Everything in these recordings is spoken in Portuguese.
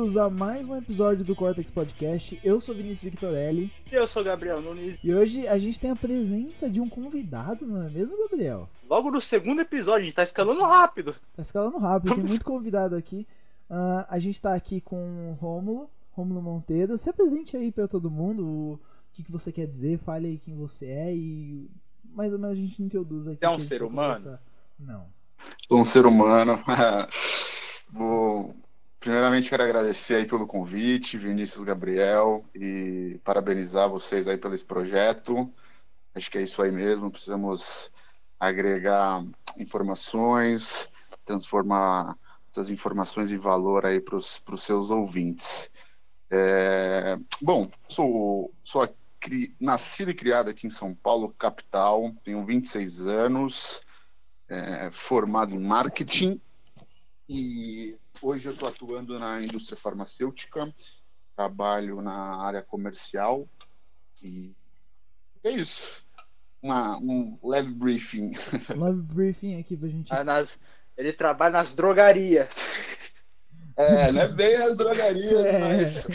bem-vindos a mais um episódio do Cortex Podcast. Eu sou Vinícius Victorelli. E eu sou Gabriel Nunes. E hoje a gente tem a presença de um convidado, não é mesmo, Gabriel? Logo no segundo episódio, a gente tá escalando rápido. Tá escalando rápido, tem muito convidado aqui. Uh, a gente tá aqui com o Rômulo, Rômulo Monteiro. Se apresente aí pra todo mundo o que, que você quer dizer, fale aí quem você é e mais ou menos a gente introduz aqui. É um ser humano? Conversar. Não. Sou um ser humano. Vou Primeiramente, quero agradecer aí pelo convite, Vinícius Gabriel, e parabenizar vocês aí pelo esse projeto. Acho que é isso aí mesmo. Precisamos agregar informações, transformar essas informações em valor aí para os seus ouvintes. É, bom, sou, sou cri, nascido e criado aqui em São Paulo, capital, tenho 26 anos, é, formado em marketing e Hoje eu estou atuando na indústria farmacêutica, trabalho na área comercial e é isso. Uma, um leve briefing. Leve briefing aqui pra gente. Ah, nas, ele trabalha nas drogarias. É, não é bem nas drogarias, é. mas.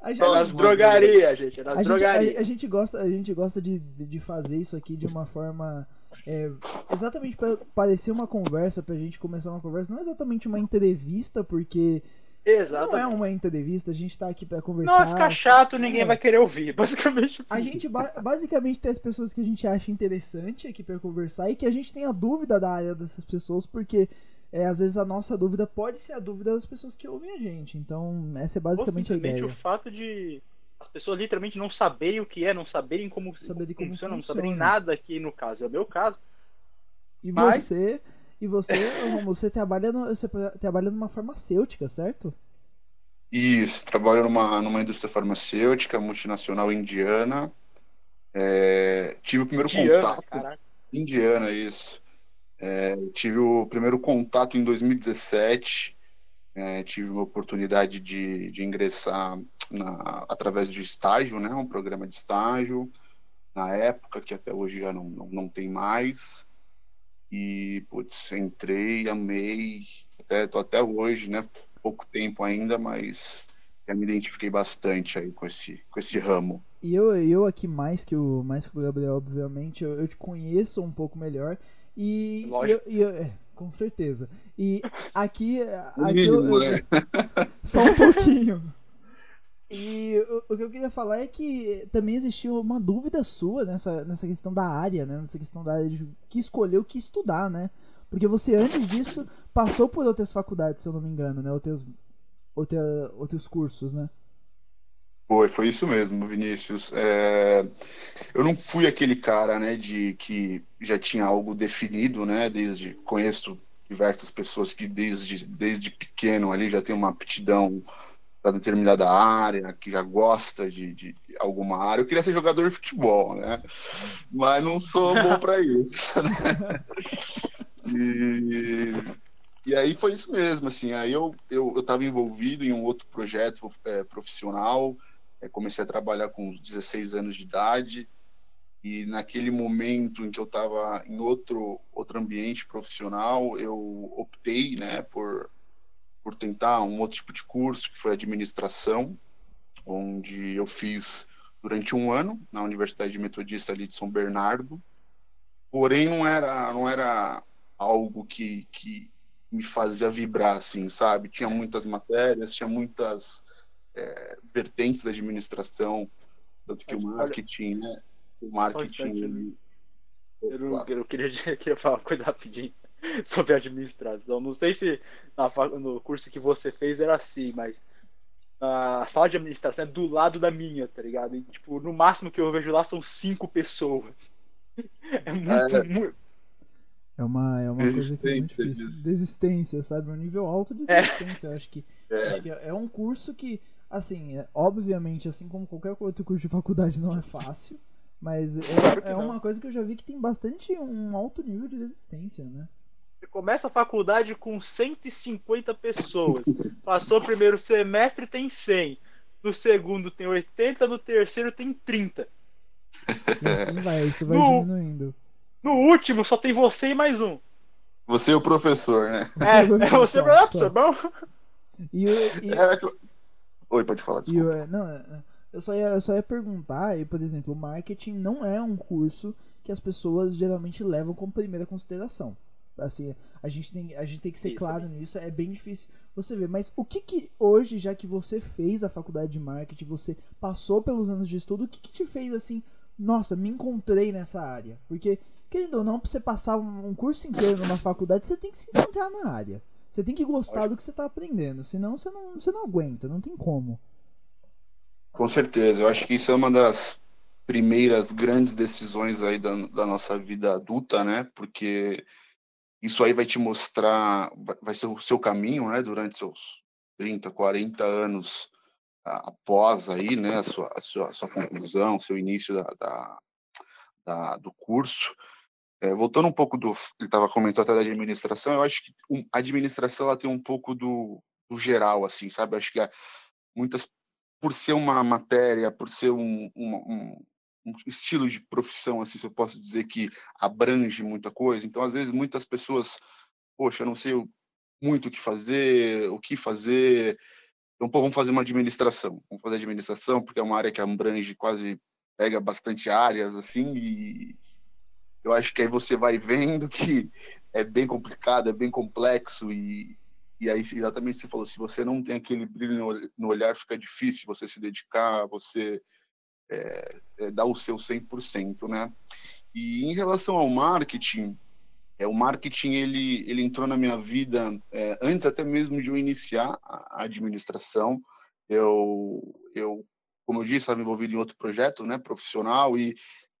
A gente, é nas drogarias, gente. É nas a drogarias. Gente, a, a, gente gosta, a gente gosta de, de fazer isso aqui de uma forma é, exatamente para parecer uma conversa, pra gente começar uma conversa, não é exatamente uma entrevista, porque Exatamente. não é uma entrevista, a gente tá aqui para conversar. Não vai ficar chato, ninguém é. vai querer ouvir, basicamente. A gente basicamente tem as pessoas que a gente acha interessante aqui para conversar e que a gente tem a dúvida da área dessas pessoas, porque é, às vezes a nossa dúvida pode ser a dúvida das pessoas que ouvem a gente. Então, essa é basicamente a ideia. o fato de as pessoas literalmente não saberem o que é, não saberem como, Saber como funciona, não saberem nada aqui no caso. É o meu caso. E Mas... você, e você, você trabalha, no, você trabalha numa farmacêutica, certo? Isso, trabalho numa, numa indústria farmacêutica multinacional indiana. É, tive o primeiro indiana, contato. Caraca. Indiana, isso. É, tive o primeiro contato em 2017 é, tive uma oportunidade de, de ingressar na, através de estágio, né, um programa de estágio, na época, que até hoje já não, não, não tem mais. E, putz, entrei, amei, até, tô até hoje, né, pouco tempo ainda, mas já me identifiquei bastante aí com esse, com esse ramo. E eu, eu aqui mais que o, mais que o Gabriel, obviamente, eu, eu te conheço um pouco melhor. E, Lógico. E eu, eu, é, com certeza. E aqui. aqui eu, eu, né? Só um pouquinho. E o, o, que eu queria falar é que também existiu uma dúvida sua nessa, nessa questão da área, né? Nessa questão da área de que escolher o que estudar, né? Porque você, antes disso, passou por outras faculdades, se eu não me engano, né? Outras, outra, outros cursos, né? Foi, foi isso mesmo, Vinícius. É... Eu não fui aquele cara, né, de que já tinha algo definido, né, desde conheço diversas pessoas que desde, desde pequeno ali já tem uma aptidão para determinada área, que já gosta de, de, alguma área. Eu queria ser jogador de futebol, né, mas não sou bom para isso. Né? E... E aí foi isso mesmo, assim, aí eu eu estava envolvido em um outro projeto é, profissional, comecei a trabalhar com 16 anos de idade e naquele momento em que eu estava em outro outro ambiente profissional, eu optei, né, por por tentar um outro tipo de curso que foi administração, onde eu fiz durante um ano na Universidade Metodista ali de São Bernardo. Porém não era não era algo que, que me fazia vibrar assim, sabe? Tinha muitas matérias, tinha muitas é, vertentes da administração, tanto que o marketing, né? O marketing. Eu, não, eu, queria, eu queria falar uma coisa rapidinho sobre a administração. Não sei se na, no curso que você fez era assim, mas a sala de administração é do lado da minha, tá ligado? E, tipo, no máximo que eu vejo lá são cinco pessoas. É muito, é, muito... É uma, é uma coisa que é muito difícil. Desistência, sabe? Um nível alto de é. desistência. É. Eu acho que, é. acho que é um curso que Assim, é, obviamente, assim como qualquer outro curso de faculdade, não é fácil. Mas é, é uma coisa que eu já vi que tem bastante um alto nível de resistência, né? Você começa a faculdade com 150 pessoas. Passou o primeiro semestre, tem 100. No segundo tem 80, no terceiro tem 30. E assim vai, isso vai no, diminuindo. No último só tem você e mais um. Você é o professor, né? É, é você é o professor, bom? E, e... É, Oi, pode falar, desculpa. Eu, não, é, é, eu só, ia, eu só ia perguntar, e, por exemplo, o marketing não é um curso que as pessoas geralmente levam como primeira consideração. Assim, a gente tem, a gente tem que ser Isso, claro é. nisso, é bem difícil você ver. Mas o que que hoje, já que você fez a faculdade de marketing, você passou pelos anos de estudo, o que que te fez assim, nossa, me encontrei nessa área? Porque, querendo ou não, pra você passar um curso inteiro numa faculdade, você tem que se encontrar na área. Você tem que gostar do que você tá aprendendo, senão você não, você não aguenta, não tem como. Com certeza, eu acho que isso é uma das primeiras grandes decisões aí da, da nossa vida adulta, né? Porque isso aí vai te mostrar, vai ser o seu caminho, né, durante seus 30, 40 anos após aí, né, a sua, a sua, a sua conclusão, seu início da, da, da do curso. É, voltando um pouco do, ele estava comentando até da administração, eu acho que a administração ela tem um pouco do, do geral, assim, sabe? Eu acho que muitas, por ser uma matéria, por ser um, um, um estilo de profissão, assim, se eu posso dizer que abrange muita coisa. Então, às vezes, muitas pessoas, poxa, eu não sei muito o que fazer, o que fazer. Então, pô, vamos fazer uma administração. Vamos fazer administração, porque é uma área que abrange quase, pega bastante áreas, assim, e eu acho que aí você vai vendo que é bem complicado, é bem complexo, e, e aí, exatamente você falou, se você não tem aquele brilho no olhar, fica difícil você se dedicar, você é, é, dar o seu 100%, né? E em relação ao marketing, é, o marketing ele, ele entrou na minha vida é, antes até mesmo de eu iniciar a administração. Eu, eu como eu disse, estava envolvido em outro projeto né, profissional e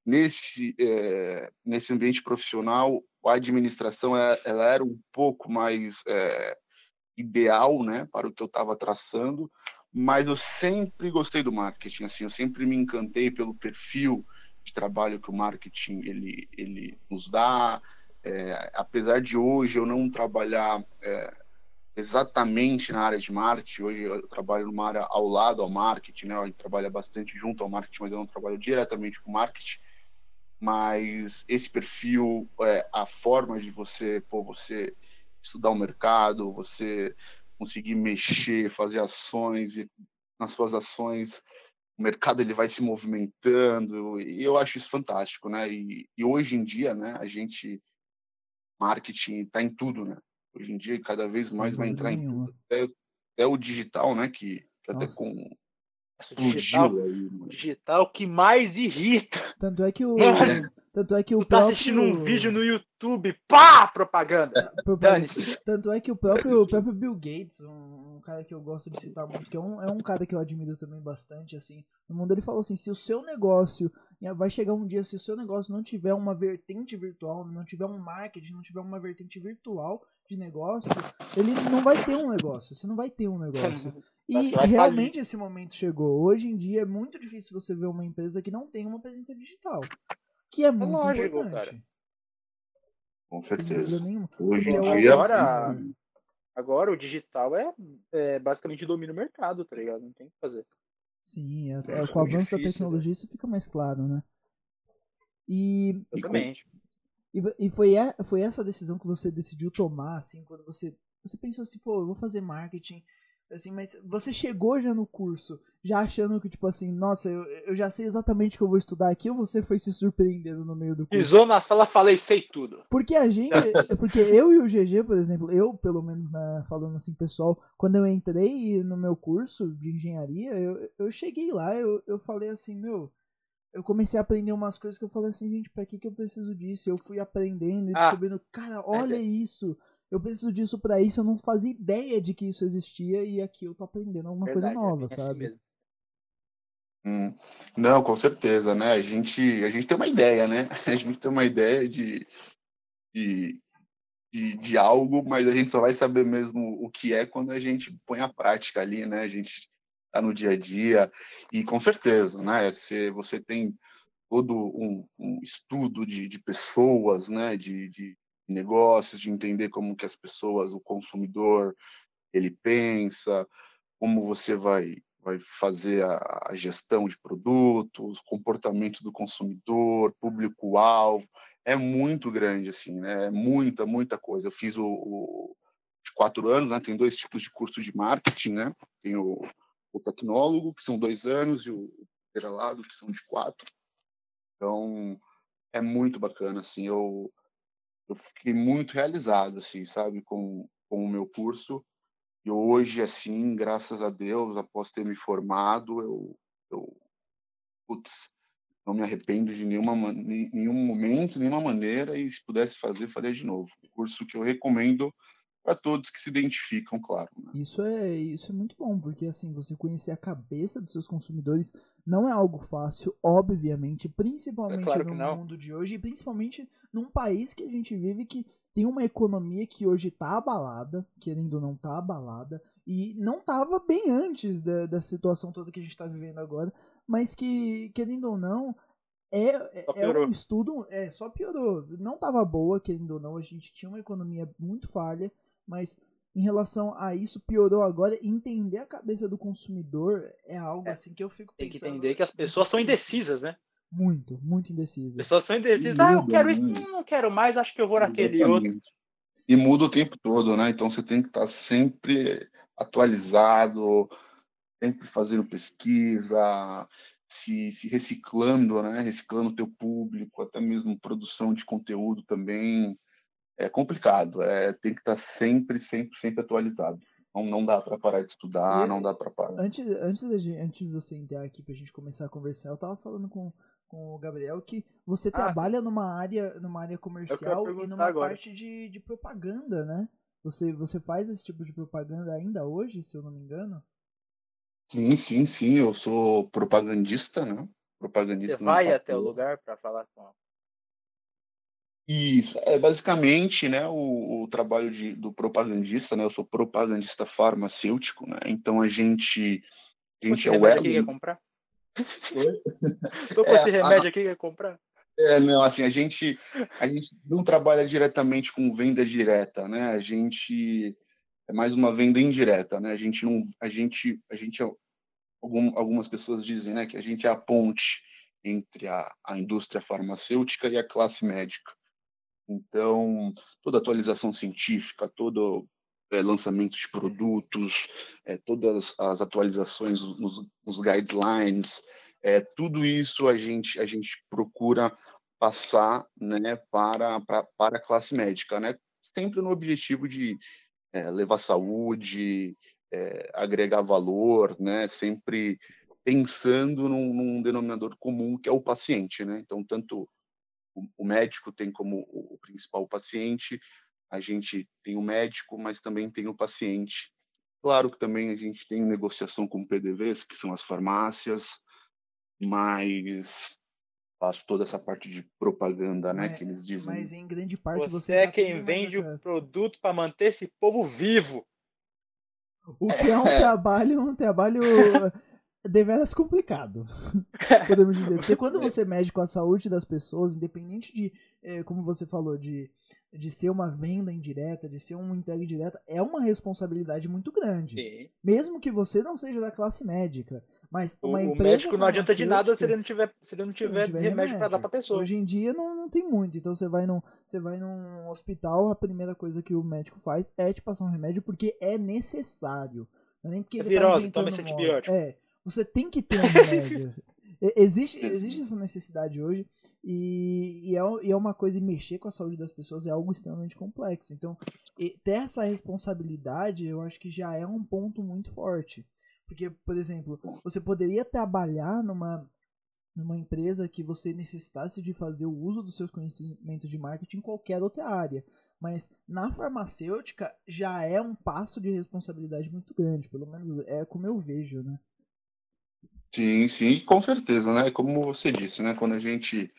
nesse, é, nesse ambiente profissional, a administração ela, ela era um pouco mais é, ideal né, para o que eu estava traçando, mas eu sempre gostei do marketing, assim, eu sempre me encantei pelo perfil de trabalho que o marketing ele, ele nos dá, é, apesar de hoje eu não trabalhar é, exatamente na área de marketing, hoje eu trabalho numa área ao lado ao marketing, né, a gente trabalha bastante junto ao marketing, mas eu não trabalho diretamente com marketing, mas esse perfil, é, a forma de você, pô, você estudar o mercado, você conseguir mexer, fazer ações e nas suas ações o mercado ele vai se movimentando e eu acho isso fantástico, né? E, e hoje em dia, né, a gente marketing está em tudo, né? Hoje em dia cada vez mais vai entrar em tudo. Até, até, o digital, né? Que, que até com digital, aí, digital que mais irrita. Tanto é que o. tanto é que o tu tá próprio... assistindo um vídeo no YouTube, pá! Propaganda! Tanto é que o próprio, o próprio Bill Gates, um, um, cara que eu gosto de citar muito, que é um, é um cara que eu admiro também bastante, assim, no mundo ele falou assim, se o seu negócio. Vai chegar um dia, se o seu negócio não tiver uma vertente virtual, não tiver um marketing, não tiver uma vertente virtual de negócio, ele não vai ter um negócio. Você não vai ter um negócio. E realmente esse momento chegou. Hoje em dia é muito difícil você ver uma empresa que não tem uma presença digital. Que é, é muito lógico, importante. Cara. Com certeza. Hoje em dia, agora, agora o digital é, é basicamente domina o mercado, tá ligado? Não tem o que fazer. Sim, é, é, com o avanço difícil, da tecnologia né? isso fica mais claro, né? E. Exatamente. E, e foi, foi essa decisão que você decidiu tomar, assim, quando você. Você pensou assim, pô, eu vou fazer marketing Assim, mas você chegou já no curso, já achando que, tipo assim, nossa, eu, eu já sei exatamente o que eu vou estudar aqui, ou você foi se surpreendendo no meio do curso? Pisou na sala, falei, sei tudo. Porque a gente, porque eu e o GG, por exemplo, eu, pelo menos, né, falando assim, pessoal, quando eu entrei no meu curso de engenharia, eu, eu cheguei lá, eu, eu falei assim, meu, eu comecei a aprender umas coisas que eu falei assim, gente, pra que, que eu preciso disso? Eu fui aprendendo e ah, descobrindo, cara, olha é. isso eu preciso disso para isso, eu não fazia ideia de que isso existia e aqui eu tô aprendendo alguma Verdade, coisa nova, é sabe? Assim hum, não, com certeza, né? A gente, a gente tem uma ideia, né? A gente tem uma ideia de, de, de, de algo, mas a gente só vai saber mesmo o que é quando a gente põe a prática ali, né? A gente tá no dia a dia e com certeza, né? Se você tem todo um, um estudo de, de pessoas, né? De, de negócios, de entender como que as pessoas, o consumidor, ele pensa, como você vai vai fazer a, a gestão de produtos, comportamento do consumidor, público-alvo, é muito grande assim, né? É muita, muita coisa. Eu fiz o, o quatro anos, né? Tem dois tipos de curso de marketing, né? Tem o, o tecnólogo, que são dois anos, e o peralado, que são de quatro. Então, é muito bacana, assim, eu, eu fiquei muito realizado, assim, sabe, com, com o meu curso. E hoje, assim, graças a Deus, após ter me formado, eu, eu putz, não me arrependo de nenhuma, nenhum momento, nenhuma maneira, e se pudesse fazer, faria de novo. Curso que eu recomendo para todos que se identificam, claro. Né? Isso é isso é muito bom, porque assim, você conhecer a cabeça dos seus consumidores não é algo fácil, obviamente, principalmente é claro no mundo de hoje, e principalmente num país que a gente vive que tem uma economia que hoje está abalada, querendo ou não tá abalada, e não estava bem antes da, da situação toda que a gente está vivendo agora, mas que, querendo ou não, é, é, é um estudo, é, só piorou. Não estava boa, querendo ou não, a gente tinha uma economia muito falha, mas em relação a isso piorou agora. Entender a cabeça do consumidor é algo é, assim que eu fico pensando. Tem que entender que as pessoas são indecisas, né? Muito, muito indecisas. As pessoas são indecisas. Ah, eu quero isso, não quero mais, acho que eu vou naquele Exatamente. outro. E muda o tempo todo, né? Então você tem que estar sempre atualizado, sempre fazendo pesquisa, se, se reciclando, né? Reciclando o teu público, até mesmo produção de conteúdo também é complicado. É, tem que estar sempre, sempre, sempre atualizado. Não, não dá para parar de estudar, e, não dá para parar. Antes, antes, de, antes de você entrar aqui para a gente começar a conversar, eu tava falando com, com o Gabriel que você ah, trabalha sim. numa área, numa área comercial e numa agora. parte de, de propaganda, né? Você, você faz esse tipo de propaganda ainda hoje, se eu não me engano? Sim, sim, sim. Eu sou propagandista, né? Propagandista. Você vai até o lugar para falar com isso, é basicamente, né, o, o trabalho de, do propagandista, né, eu sou propagandista farmacêutico, né, então a gente, a gente é o elo... quer comprar? Tô com é, esse remédio a... aqui quer comprar? É, não, assim, a gente, a gente não trabalha diretamente com venda direta, né, a gente é mais uma venda indireta, né, a gente não, a gente, a gente, é, algum, algumas pessoas dizem, né, que a gente é a ponte entre a, a indústria farmacêutica e a classe médica. Então, toda atualização científica, todo é, lançamento de produtos, é, todas as atualizações nos, nos guidelines, é, tudo isso a gente, a gente procura passar né, para, para, para a classe médica, né? sempre no objetivo de levar saúde, agregar valor, né? sempre pensando num, num denominador comum que é o paciente. Né? Então, tanto o, médico tem como o principal paciente, a gente tem o médico, mas também tem o paciente. Claro que também a gente tem negociação com PDVs, que são as farmácias, mas faço toda essa parte de propaganda, né, é, que eles dizem. Mas em grande parte você é quem vende o produto para manter esse povo vivo. O que é um é. trabalho, um trabalho deveras complicado, podemos dizer. Porque quando você mede com a saúde das pessoas, independente de, é, como você falou, de, de ser uma venda indireta, de ser uma entrega direta, é uma responsabilidade muito grande. Sim. Mesmo que você não seja da classe médica. Mas uma o, o médico não adianta de nada se ele não tiver, se ele não tiver, não tiver remédio, remédio para dar para pessoa. Hoje em dia não, não tem muito. Então você vai, num, você vai num hospital, a primeira coisa que o médico faz é te passar um remédio porque é necessário. Não é nem porque é ele tá virose, tá toma esse antibiótico. É, você tem que ter um remédio. existe, existe essa necessidade hoje e, e, é, e, é, uma coisa, e mexer com a saúde das pessoas é algo extremamente complexo. Então, ter essa responsabilidade eu acho que já é um ponto muito forte. Porque, por exemplo, você poderia trabalhar numa, numa empresa que você necessitasse de fazer o uso dos seus conhecimentos de marketing em qualquer outra área. Mas na farmacêutica já é um passo de responsabilidade muito grande, pelo menos é como eu vejo, né? Sim, sim, com certeza, né? Como você disse, né? Quando a gente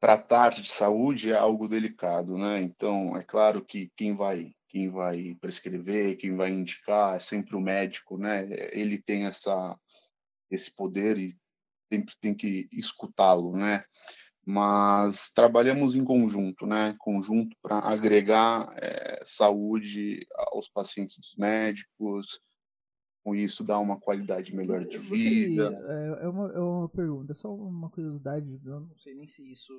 tratar de saúde é algo delicado, né? Então, é claro que quem vai quem vai prescrever, quem vai indicar é sempre o médico, né? Ele tem essa esse poder e sempre tem que escutá-lo, né? Mas trabalhamos em conjunto, né? Conjunto para agregar é, saúde aos pacientes dos médicos, com isso dar uma qualidade melhor de vida? Você, é, é, uma, é uma pergunta, só uma curiosidade, eu não sei nem se isso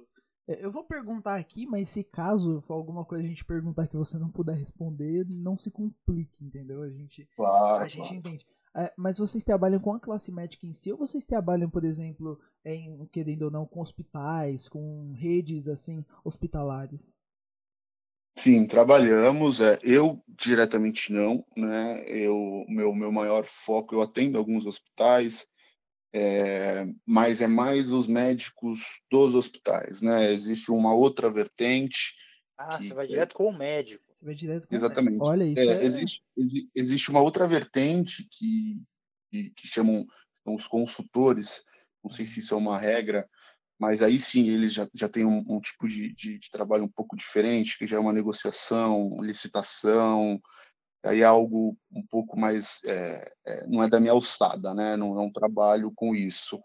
É, eu vou perguntar aqui, mas se caso for alguma coisa a gente perguntar que você não puder responder, não se complique, entendeu? A gente, claro, a gente entende. É, mas vocês trabalham com a classe médica em si ou vocês trabalham, por exemplo, em, querendo ou não, com hospitais, com redes assim hospitalares? Sim, trabalhamos. É, eu diretamente não, né? Eu meu meu maior foco eu atendo alguns hospitais, é, mas é mais os médicos dos hospitais, né? Existe uma outra vertente. Ah, que, você vai direto com o médico. Você vai direto com Exatamente. O médico. Olha isso. É, é... Existe, existe uma outra vertente que, que, que chamam os consultores. Não sei se isso é uma regra, mas aí sim eles já, já têm um, um tipo de, de, de, trabalho um pouco diferente, que já é uma negociação, licitação, aí é algo um pouco mais é, é, não é da minha alçada, né? Não um trabalho com isso.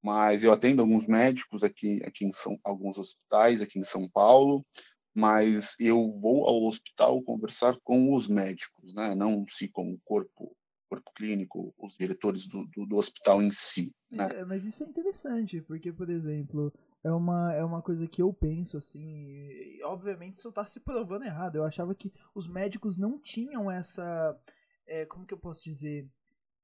Mas eu atendo alguns médicos aqui aqui em São alguns hospitais aqui em São Paulo, mas eu vou ao hospital conversar com os médicos, né? Não se com o corpo corpo clínico, os diretores do, do, do hospital em si. Né? Mas, é, mas, isso é interessante, porque, por exemplo, é uma, é uma coisa que eu penso, assim, e, obviamente isso está se provando errado. Eu achava que os médicos não tinham essa. É, como que eu posso dizer?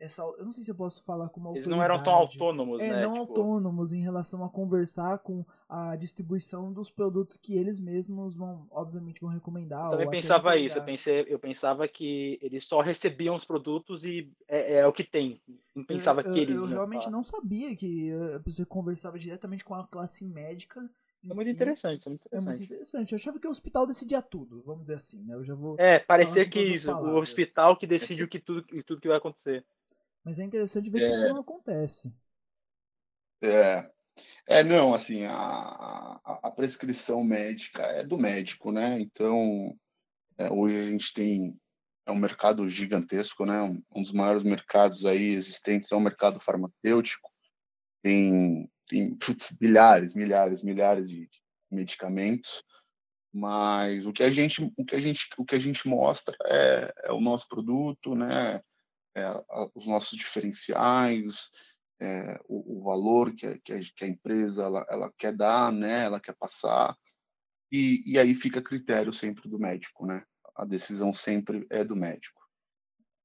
Essa, eu não sei se eu posso falar como autoridade. Eles não eram tão autônomos, é, né? não tipo... autônomos em relação a conversar com a distribuição dos produtos que eles mesmos vão, obviamente, vão recomendar. Eu também pensava isso, eu, pensei, eu pensava que eles só recebiam os produtos e é, é o que tem. Não pensava eu, que eles. Eu realmente falar. não sabia que eh, você conversava diretamente com a classe médica. É muito si. interessante, é muito interessante. É muito interessante. Eu achava que o hospital decidia tudo, vamos dizer assim, né? Eu já vou. É, parecer que isso, o hospital que decide o que tudo, tudo que vai acontecer. Mas é interessante ver é... que isso não acontece. É. É, não, assim, a, a, a prescrição médica é do médico, né? Então, é, hoje a gente tem é um mercado gigantesco, né? Um, um, dos maiores mercados aí existentes é o mercado farmacêutico. Tem, tem putz, milhares, milhares, milhares de medicamentos, mas o que a gente, o que a gente, o que a gente mostra é, é o nosso produto, né? É, os nossos diferenciais, é, o, o, valor que que a, que a empresa ela, ela, quer dar, né, ela quer passar, e, e aí fica a critério sempre do médico, né? A decisão sempre é do médico.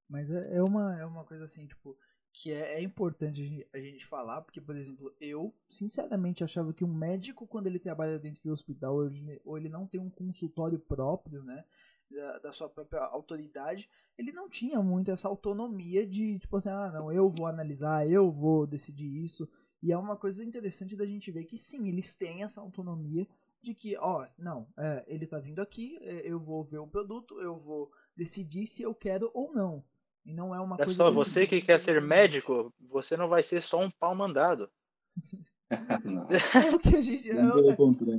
Mas é, é uma, é uma coisa assim, tipo, que é, é importante a gente falar, porque, por exemplo, eu, sinceramente, achava que um médico, quando ele trabalha dentro de um hospital, ou ele, ou ele não tem um consultório próprio, né, da, da, sua própria autoridade, ele não tinha muito essa autonomia de, tipo assim, ah, não, eu vou analisar, eu vou decidir isso. E é uma coisa interessante da gente ver que sim, eles têm essa autonomia de que, ó, não, é, ele tá vindo aqui, é, eu vou ver o produto, eu vou decidir se eu quero ou não. E não é uma é coisa. só, você que quer ser médico, você não vai ser só um pau mandado. é o que a gente. É,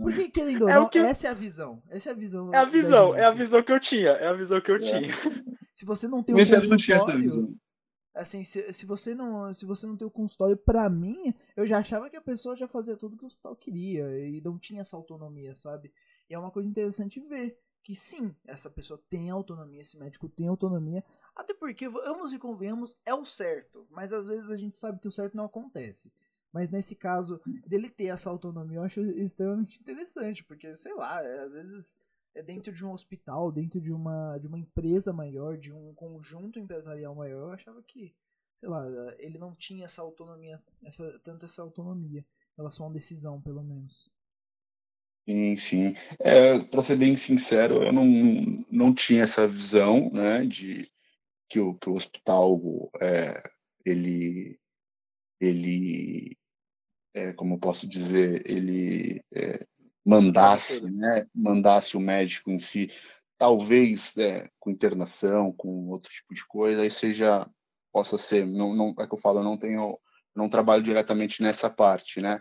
porque, querendo ou é não, que... essa é a visão. Essa é a visão. É a visão, é a visão que eu tinha. É a visão que eu é. tinha. Se você não tem um consultório. Assim, se, se, você não, se você não tem o consultório, pra mim, eu já achava que a pessoa já fazia tudo que o hospital queria e não tinha essa autonomia, sabe? E é uma coisa interessante ver que sim, essa pessoa tem autonomia, esse médico tem autonomia, até porque, vamos e convenhamos, é o certo, mas às vezes a gente sabe que o certo não acontece. Mas nesse caso, dele ter essa autonomia, eu acho extremamente interessante, porque, sei lá, é, às vezes é dentro de um hospital, dentro de uma, de uma empresa maior, de um conjunto empresarial maior, eu achava que, sei lá, ele não tinha essa autonomia, essa, tanto essa autonomia em relação a uma decisão, pelo menos. Sim, sim. É, para ser bem sincero, eu não, não tinha essa visão, né, de que o, que o hospital, é, ele, ele é, como posso dizer, ele é, mandasse, né, mandasse o médico em si, talvez é, com internação, com outro tipo de coisa, aí seja, possa ser, não, não é que eu falo, eu não tenho, não trabalho diretamente nessa parte, né,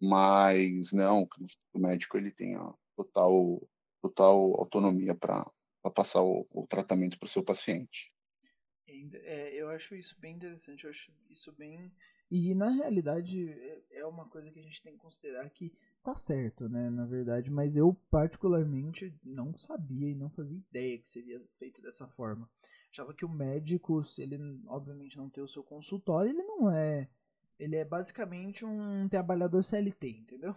mas não, o médico ele tem a total, total autonomia para passar o, o tratamento para o seu paciente. É, eu acho isso bem interessante, eu acho isso bem e na realidade é, uma coisa que a gente tem que considerar que tá certo, né, na verdade, mas eu particularmente não sabia e não fazia ideia que seria feito dessa forma. Achava que o médico, se ele obviamente não tem o seu consultório, ele não é, ele é basicamente um trabalhador CLT, entendeu?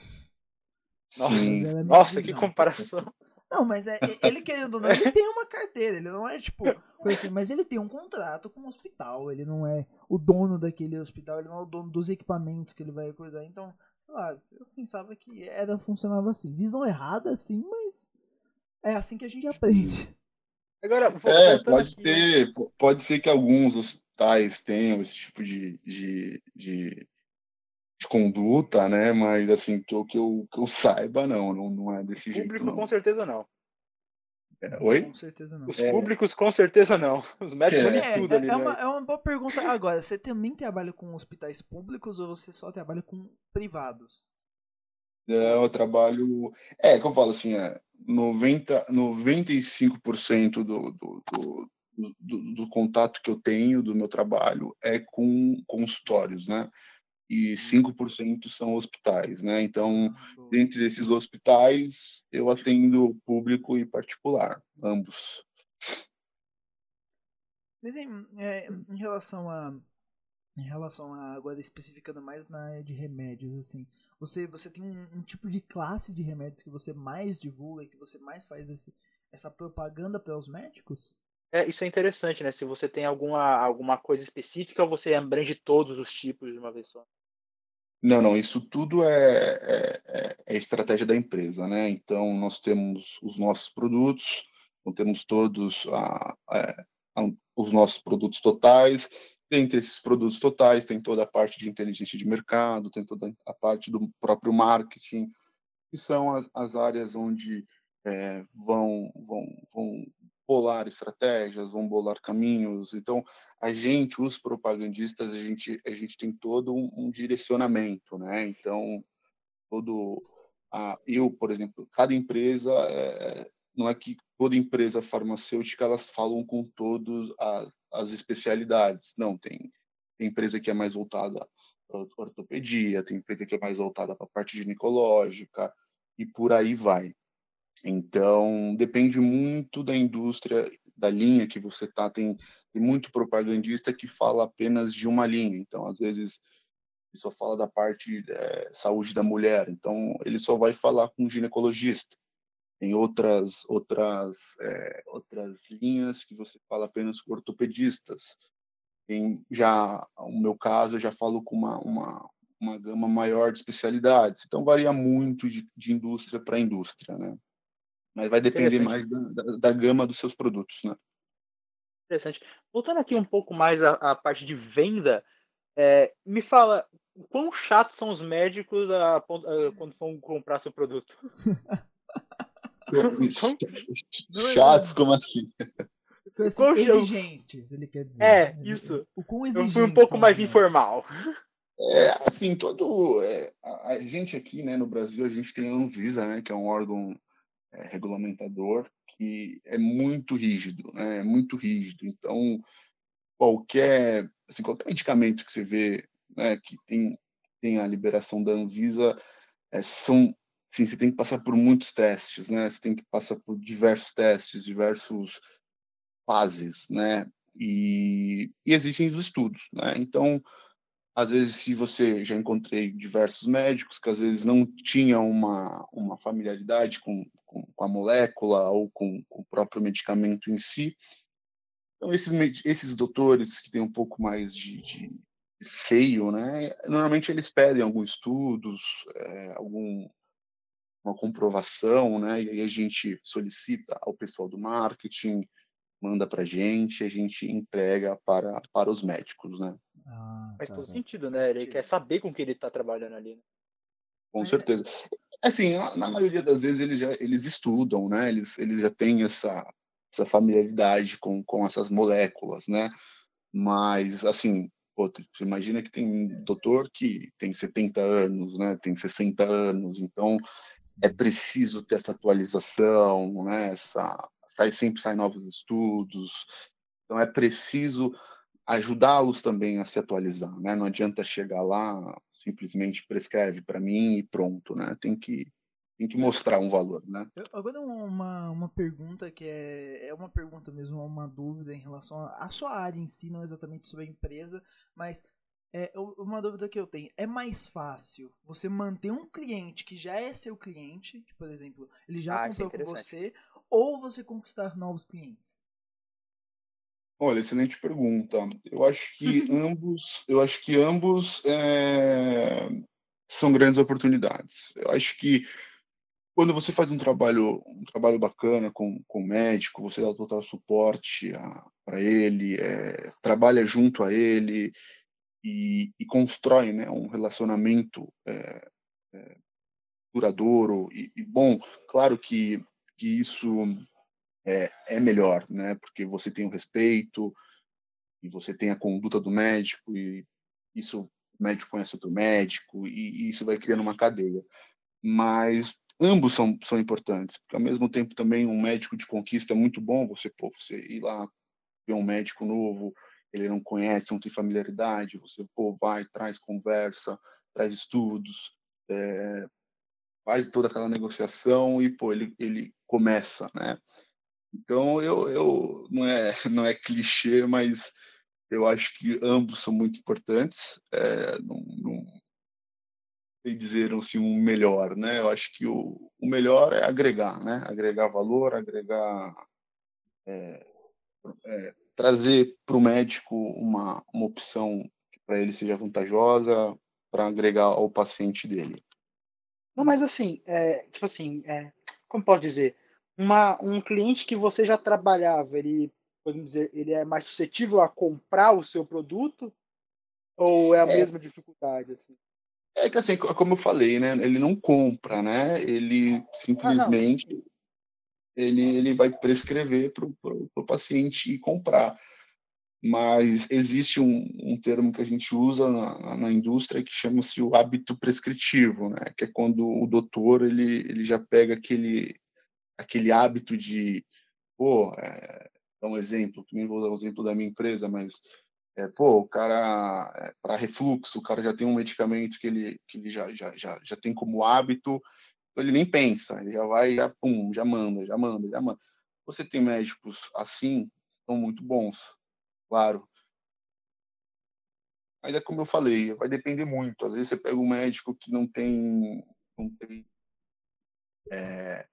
Nossa, é Nossa que comparação. Não, mas é, ele querendo ou não, ele tem uma carteira, ele não é tipo assim, mas ele tem um contrato com o hospital, ele não é o dono daquele hospital, ele não é o dono dos equipamentos que ele vai cuidar. Então, lá, eu pensava que era funcionava assim. Visão errada, sim, mas é assim que a gente aprende. Agora, é, pode aqui. ter, pode ser que alguns hospitais tenham esse tipo de, de, de de conduta, né? Mas assim, que eu, que eu, que eu saiba, não, não, não é desse jeito. Público, não. com certeza não. É, oi? Com certeza não. Os é. públicos, com certeza não. Os médicos é. tudo é, ali. É uma, é uma boa pergunta. Agora, você também trabalha com hospitais públicos ou você só trabalha com privados? É, eu trabalho. É, como eu falo assim, é 90, 95% do, do, do, do, do contato que eu tenho do meu trabalho é com consultórios, né? E 5% são hospitais, né? Então, ah, dentre esses hospitais, eu atendo público e particular, ambos. Mas em, é, em relação a em relação a agora especificando mais na área de remédios, assim, você você tem um, um tipo de classe de remédios que você mais divulga, que você mais faz esse, essa propaganda para os médicos? É, isso é interessante, né? Se você tem alguma, alguma coisa específica, você abrange todos os tipos de uma vez só. Não, não, isso tudo é, é, é, é estratégia da empresa, né? Então, nós temos os nossos produtos, então temos todos a, a, a, os nossos produtos totais. Dentre esses produtos totais, tem toda a parte de inteligência de mercado, tem toda a parte do próprio marketing, que são as, as áreas onde é, vão, vão, vão bolar estratégias, vão bolar caminhos. Então, a gente, os propagandistas, a gente, a gente tem todo um, um direcionamento, né? Então, todo a, eu, por exemplo, cada empresa é, não é que toda empresa farmacêutica elas falam com todas as especialidades. Não, tem, tem empresa que é mais voltada para ortopedia, tem empresa que é mais voltada para a parte ginecológica e por aí vai. Então, depende muito da indústria, da linha que você está. Tem, tem muito propagandista que fala apenas de uma linha. Então, às vezes, ele só fala da parte é, saúde da mulher. Então, ele só vai falar com um ginecologista. Tem outras, outras, é, outras linhas que você fala apenas com ortopedistas. Tem já, no meu caso, eu já falo com uma, uma, uma gama maior de especialidades. Então, varia muito de, de indústria para indústria, né? Mas vai depender mais da, da, da, gama dos seus produtos, né? Interessante. Voltando aqui um pouco mais à, à parte de venda, é, me fala, quão chatos são os médicos a, a, quando vão comprar seu produto? Chatos, como assim? Assim, exigentes, ele quer dizer. É, isso. O quão Eu fui um pouco mais informal. É, assim, todo. É, a, a, gente aqui, né, no Brasil, a gente tem a Anvisa, né, que é um órgão é, regulamentador que é muito rígido, né? É muito rígido. Então, qualquer, assim, qualquer medicamento que você vê, né, que tem, tem a liberação da Anvisa, é, são, sim, você tem que passar por muitos testes, né? Você tem que passar por diversos testes, diversos fases, né? E, e existem os estudos, né? Então, às vezes, se você já encontrei diversos médicos que às vezes não tinham uma, uma familiaridade com, com, com a molécula ou com, com, o próprio medicamento em si. Então, esses, esses doutores que têm um pouco mais de, de seio, né, normalmente eles pedem alguns estudos, é, algum uma comprovação, né, e aí a gente solicita ao pessoal do marketing, manda para a gente, a gente entrega para, para os médicos, né. Ah, Faz tá todo sentido, né? Ele quer saber com que ele está trabalhando ali. Né? Com certeza. Assim, na maioria das vezes eles, já, eles estudam, né? Eles, eles já têm essa, essa familiaridade com, com essas moléculas, né? Mas, assim, pô, você imagina que tem doutor que tem 70 anos, né? Tem 60 anos, então é preciso ter essa atualização, né? Essa, sai, sempre saem novos estudos, então é preciso ajudá-los também a se atualizar, né? Não adianta chegar lá simplesmente prescreve para mim e pronto, né? Tem que tem que mostrar um valor, né? Agora uma, uma pergunta que é, é uma pergunta mesmo, uma dúvida em relação à sua área em si, não exatamente sobre a empresa, mas É, uma dúvida que eu tenho, é mais fácil você manter um cliente que já é seu cliente, por exemplo, ele já ah, comprou é com você, ou você conquistar novos clientes? Olha, excelente pergunta. Eu acho que ambos, eu acho que ambos é, são grandes oportunidades. Eu acho que quando você faz um trabalho, um trabalho bacana com, com o médico, você dá total suporte para ele, é, trabalha junto a ele e, e constrói né, um relacionamento é, é, duradouro e, e, bom. Claro que, que isso é, é melhor, né, porque você tem o respeito e você tem a conduta do médico e isso o médico conhece outro médico e, e isso vai criando uma cadeia. Mas ambos são, são importantes, porque ao mesmo tempo também um médico de conquista é muito bom você, pô, você ir lá ver um médico novo, ele não conhece, não tem familiaridade, você pô, vai, traz conversa, traz estudos, é, faz toda aquela negociação e pô, ele, ele começa, né? Então eu, eu não é não é clichê, mas eu acho que ambos são muito importantes. É, não, não, sei dizer assim, um melhor, né? Eu acho que o, o melhor é agregar, né? Agregar valor, agregar, é, é, trazer para o médico uma, uma opção que para ele seja vantajosa para agregar ao paciente dele. Não, mas assim, é, tipo assim, é, como posso dizer, uma, um cliente que você já trabalhava, ele, podemos dizer, ele é mais suscetível a comprar o seu produto ou é a é. mesma dificuldade assim? É que assim, como eu falei, né? Ele não compra, né? Ele simplesmente ah, ele, ele vai prescrever para o paciente comprar. Mas existe um, um termo que a gente usa na, na indústria que chama-se o hábito prescritivo, né? Que é quando o doutor ele, ele já pega aquele aquele hábito de, pô, é, dar um exemplo, também vou dar o exemplo da minha empresa, mas é, pô, o cara, é, para refluxo, o cara já tem um medicamento que ele, que ele já, já, já, já tem como hábito, ele nem pensa, ele já vai, já, pum, já manda, já manda, já manda. Você tem médicos assim, são muito bons, claro. Mas é como eu falei, vai depender muito. Às vezes você pega um médico que não tem, não tem, é,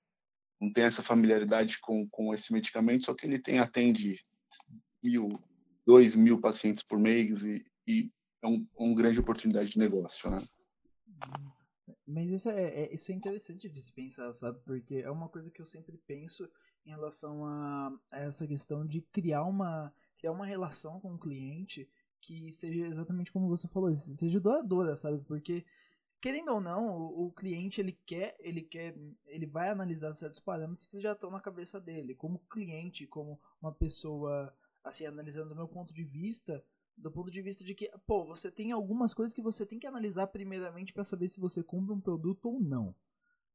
não tem essa familiaridade com, com esse medicamento, só que ele tem atende mil, 2 mil pacientes por mês e, e é um, uma grande oportunidade de negócio, né? Mas isso é, é, isso é interessante de se pensar, sabe? Porque é uma coisa que eu sempre penso em relação a, a essa questão de criar uma, criar uma relação com o cliente que seja exatamente como você falou, seja doadora, sabe? Porque querendo ou não, o, o, cliente ele quer, ele quer, ele vai analisar certos parâmetros que já estão na cabeça dele, como cliente, como uma pessoa assim, analisando do meu ponto de vista, do ponto de vista de que, pô, você tem algumas coisas que você tem que analisar primeiramente para saber se você compra um produto ou não.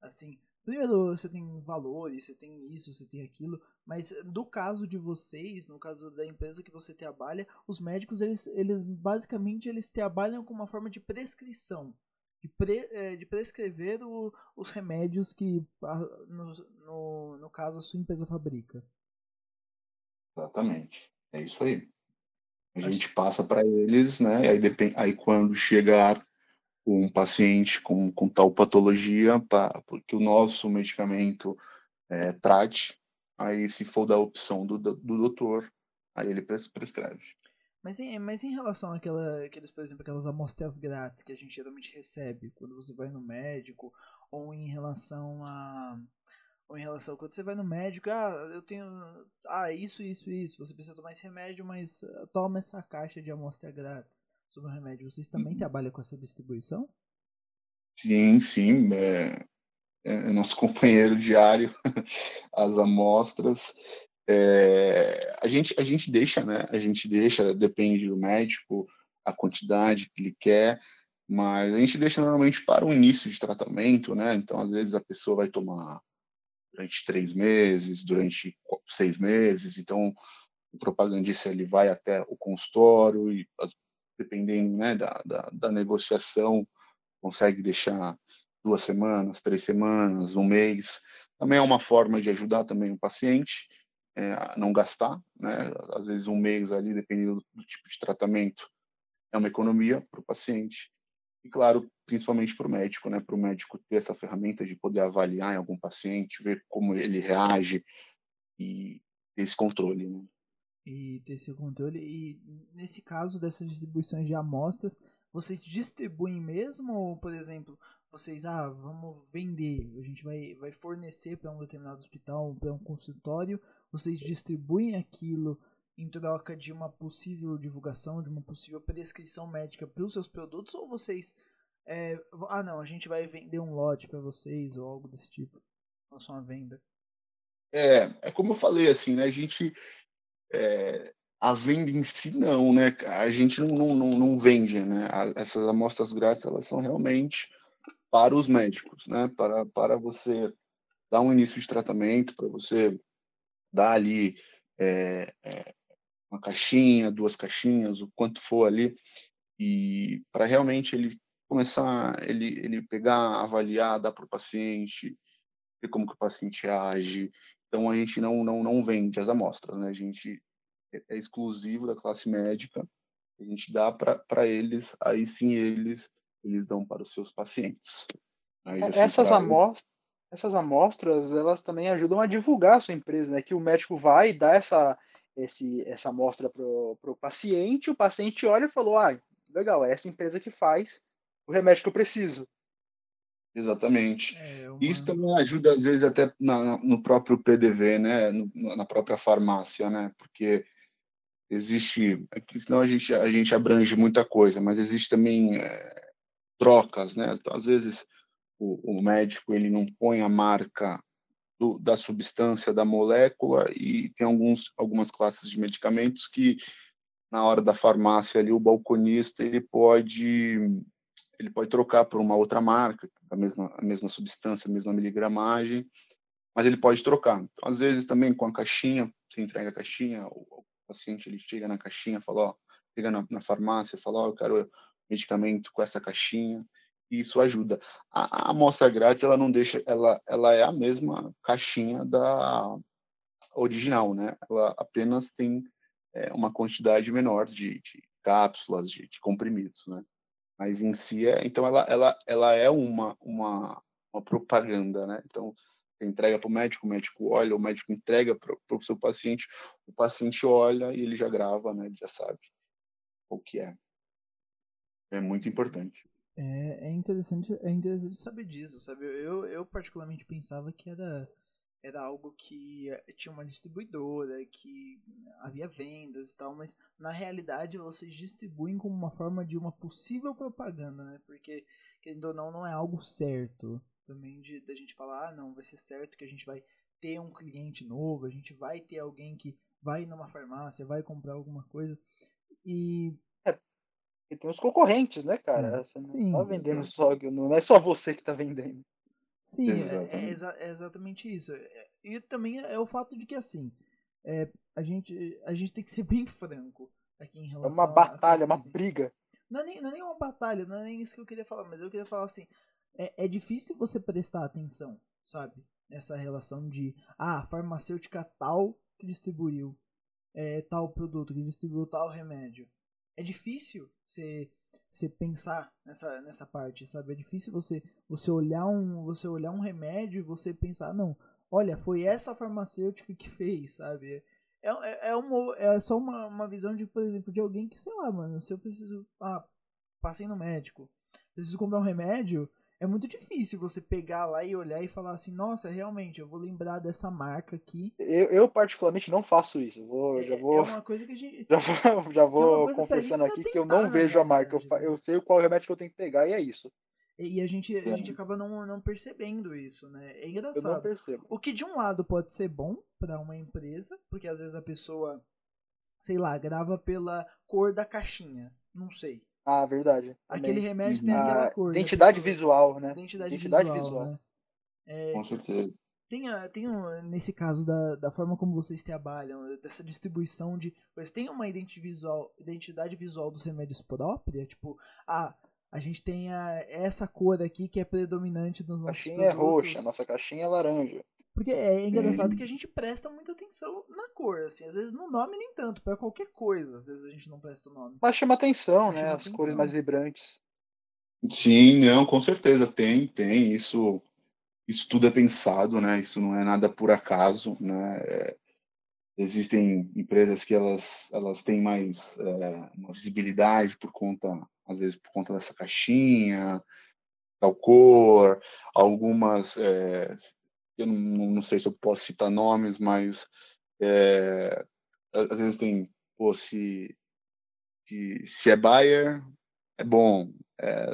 Assim, primeiro você tem valores, você tem isso, você tem aquilo, mas do caso de vocês, no caso da empresa que você trabalha, os médicos eles, eles basicamente eles trabalham com uma forma de prescrição, de, pre, é, de prescrever o, os remédios que no, no, no caso a sua empresa fabrica. Exatamente. É isso aí. A gente passa para eles, né? Aí, depend... aí quando chegar um paciente com, com tal patologia, para porque o nosso medicamento é, trate, aí se for da opção do, do doutor, aí ele prescreve. Mas em, mas em relação àquela, aqueles, por exemplo, aquelas amostras grátis que a gente geralmente recebe quando você vai no médico, ou em relação a ou em relação quando você vai no médico, ah, eu tenho ah, isso, isso, isso, você precisa tomar esse remédio, mas uh, toma essa caixa de amostra grátis sobre o remédio. Vocês também uhum. trabalham com essa distribuição? Sim, sim, é, é nosso companheiro diário, as amostras. É, a, gente, a gente deixa, né? A gente deixa, depende do médico, a quantidade que ele quer, mas a gente deixa normalmente para o início de tratamento, né? Então, às vezes a pessoa vai tomar durante três meses, durante seis meses. Então, o propagandista ele vai até o consultório e, dependendo né, da, da, da negociação, consegue deixar duas semanas, três semanas, um mês. Também é uma forma de ajudar também o paciente é, não gastar, né? Às vezes um mês ali, dependendo do, do tipo de tratamento, é uma economia para o paciente. E, claro, principalmente para o médico, né? Para o médico ter essa ferramenta de poder avaliar em algum paciente, ver como ele reage e ter esse controle, né? E ter esse controle. E nesse caso dessas distribuições de amostras, vocês distribuem mesmo ou, por exemplo, vocês, ah, vamos vender, a gente vai, vai fornecer para um determinado hospital, para um consultório, vocês distribuem aquilo em troca de uma possível divulgação, de uma possível prescrição médica para os seus produtos, ou vocês, é, ah não, a gente vai vender um lote para vocês, ou algo desse tipo, relação à venda? É, é como eu falei, assim, né, a gente, é, a venda em si não, né, a gente não, não, não, não vende, né, essas amostras grátis, elas são realmente para os médicos, né? Para, para você dar um início de tratamento, para você dar ali é, é, uma caixinha, duas caixinhas, o quanto for ali, e para realmente ele começar, ele, ele pegar, avaliar, dar para o paciente, ver como que o paciente age. Então a gente não, não, não vende as amostras, né? A gente é, é exclusivo da classe médica, a gente dá para eles, aí sim eles eles dão para os seus pacientes. Aí, é, essas, amostras, essas amostras, elas também ajudam a divulgar a sua empresa, né? Que o médico vai dá essa, esse, essa amostra para o paciente, o paciente olha e falou, ah, legal, é essa empresa que faz o remédio que eu preciso. Exatamente. É uma... Isso também ajuda, às vezes, até na, no próprio PDV, né? No, na própria farmácia, né? Porque existe, aqui, é senão a gente, a gente abrange muita coisa, mas existe também é, trocas, né? Então, às vezes o, o, médico ele não põe a marca do, da substância da molécula e tem alguns algumas classes de medicamentos que na hora da farmácia ali o balconista ele pode ele pode trocar por uma outra marca a mesma a mesma substância a mesma miligramagem mas ele pode trocar. Então, às vezes também com a caixinha você entrega a caixinha o, o paciente ele chega na caixinha fala ó chega na, na farmácia fala ó eu quero medicamento com essa caixinha isso ajuda. A, a amostra grátis ela não deixa, ela, ela é a mesma caixinha da original, né? Ela apenas tem é, uma quantidade menor de, de cápsulas, de, de, comprimidos, né? Mas em si é, então ela, ela, ela é uma, uma, uma propaganda, né? Então entrega para o médico, o médico olha, o médico entrega para o seu paciente, o paciente olha e ele já grava, né? Ele já sabe o que é é muito importante. É, é interessante, é interessante saber disso, sabe? Eu, eu particularmente pensava que era era algo que eh, tinha uma distribuidora, que havia vendas e tal, mas na realidade vocês distribuem como uma forma de uma possível propaganda, né? Porque, querendo ou não, não é algo certo também de da gente falar, ah, não, vai ser certo que a gente vai ter um cliente novo, a gente vai ter alguém que vai numa farmácia, vai comprar alguma coisa. E e tem os concorrentes, né, cara? Hum, você não sim, tá vendendo sim. só, não é só você que tá vendendo. Sim, é, é, exa é, exatamente isso. É, e também é o fato de que, assim, é, a, gente, a gente tem que ser bem franco aqui em relação É uma batalha, a, uma briga. Não é, nem, não é nem uma batalha, não é nem isso que eu queria falar, mas eu queria falar assim, é, é difícil você prestar atenção, sabe? Nessa relação de, ah, farmacêutica tal que distribuiu é, tal produto, que distribuiu tal remédio é difícil você, você pensar nessa, nessa parte, sabe? É difícil você, você, olhar um, você olhar um remédio e você pensar, não, olha, foi essa farmacêutica que fez, sabe? É, é, é, uma, é só uma, uma visão de, por exemplo, de alguém que, sei lá, mano, se eu preciso. Ah, passei no médico, preciso comprar um remédio, é muito difícil você pegar lá e olhar e falar assim, nossa, realmente, eu vou lembrar dessa marca aqui. Eu, eu particularmente não faço isso. Eu vou, é, já vou. É uma coisa que a gente. Já vou, já vou é confessando aqui que eu não vejo a marca. Eu, eu sei qual remédio que eu tenho que pegar e é isso. E a gente, a gente acaba não, não percebendo isso, né? É engraçado. Eu não percebo. O que de um lado pode ser bom para uma empresa, porque às vezes a pessoa, sei lá, grava pela cor da caixinha. Não sei. Ah, verdade. Também. Aquele remédio tem aquela cor. Né, identidade visual, né? Identidade, Identidade visual. visual. Né? É, Com certeza. Tem, tem um, nesse caso da, da forma como vocês trabalham, dessa distribuição de. Vocês têm uma identidade visual, identidade visual dos remédios própria? Tipo, ah, a gente tem a, essa cor aqui que é predominante nos nossos caixinha é produtos. é roxa, nossa caixinha é laranja. Porque é engraçado que a gente presta muita atenção na cor, assim. Às vezes no nome nem tanto, para qualquer coisa, às vezes a gente não presta o nome. Mas chama atenção, né? Chama As atenção. cores mais vibrantes. Sim, não, com certeza tem, tem. Isso, isso tudo é pensado, né? Isso não é nada por acaso, né? É, existem empresas que elas, elas têm mais é, uma visibilidade por conta, às vezes por conta dessa caixinha, tal cor, algumas é, eu não, não sei se eu posso citar nomes, mas é, às vezes tem, pô, se, se, se é Bayer, é bom. É,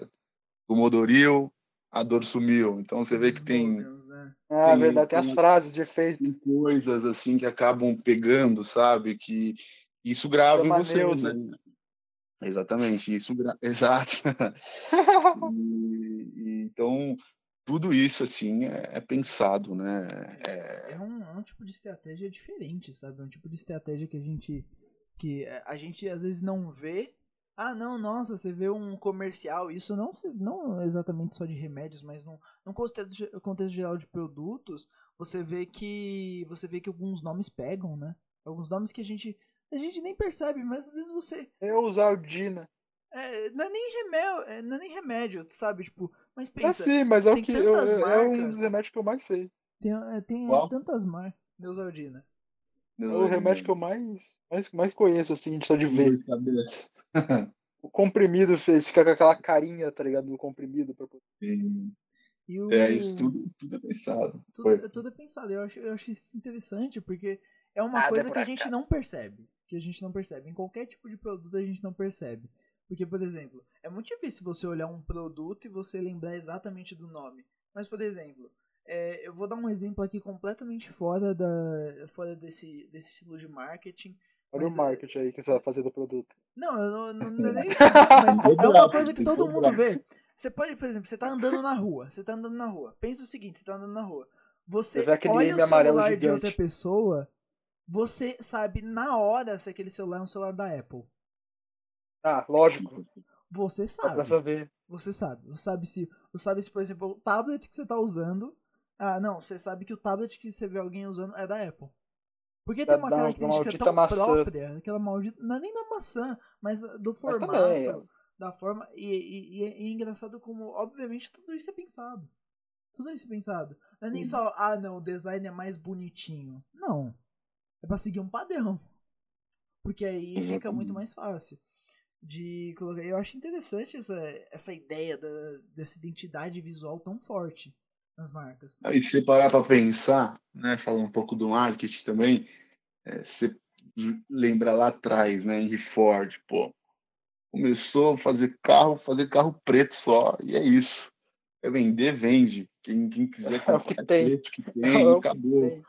do Modoril, a dor sumiu. Então você vê que tem. Né? Ah, tem, verdade, tem as frases de efeito. Tem coisas assim que acabam pegando, sabe? Que isso grava em você. Né? Exatamente, isso gra... exato. e, e, então tudo isso assim é, é pensado, né? É... É, um, é... um, tipo de estratégia diferente, sabe? É um tipo de estratégia que a gente que a gente às vezes não vê. Ah, não, nossa, você vê um comercial, isso não não exatamente só de remédios, mas num, num contexto, contexto geral de produtos, você vê que você vê que alguns nomes pegam, né? Alguns nomes que a gente a gente nem percebe, mas às vezes você Eusaldina. É, não é nem remédio, é, não é nem remédio, sabe? Tipo, mas é pensa. É sim, mas é o que eu, é um dos remédios que eu mais sei. Tem, é, tem tantas marcas. Neusaldina. É o remédio que eu mais, mais, mais conheço, assim, só de ver. o comprimido fez, fica com aquela carinha, tá ligado? Do comprimido. Pra... Sim. O... É, isso tudo, tudo é pensado. Tudo, tudo, é pensado. Eu acho, eu acho isso interessante, porque é uma coisa que a gente não percebe. Que a gente não percebe. Em qualquer tipo de produto a gente não percebe. Porque, por exemplo, é muito difícil você olhar um produto e você lembrar exatamente do nome. Mas, por exemplo, é, eu vou dar um exemplo aqui completamente fora, da, fora desse, desse estilo de marketing. Olha o é marketing aí que você vai fazer do produto. Não, eu não, não, não é nem. mas é uma coisa que todo mundo vê. Você pode, por exemplo, você tá andando na rua. Você tá andando na rua. Pensa o seguinte, você tá andando na rua. Você, você olha o celular de outra pessoa, você sabe na hora se aquele celular é um celular da Apple. Ah, lógico. Você sabe. pra saber. Você sabe. Você sabe se, você sabe se, por exemplo, o tablet que você tá usando. Ah, não, você sabe que o tablet que você vê alguém usando é da Apple. Porque tem uma característica tão maçã. própria, aquela maldita. Não é nem da maçã, mas do formato, mas também, é. da forma. E, e, e, é, é engraçado como, obviamente, tudo isso é pensado. Tudo isso é pensado. Não é nem hum. só, ah, não, o design é mais bonitinho. Não. É pra seguir um padrão. Porque aí fica muito mais fácil de colocar. Eu acho interessante essa, essa ideia da, dessa identidade visual tão forte nas marcas. Aí se você parar para pensar, né, falar um pouco do marketing também, é, você lembra lá atrás, né, de Ford, pô, começou a fazer carro, fazer carro preto só, e é isso. É vender, vende. Quem, quem quiser comprar, é o que tem, preto, que tem é acabou. Tem.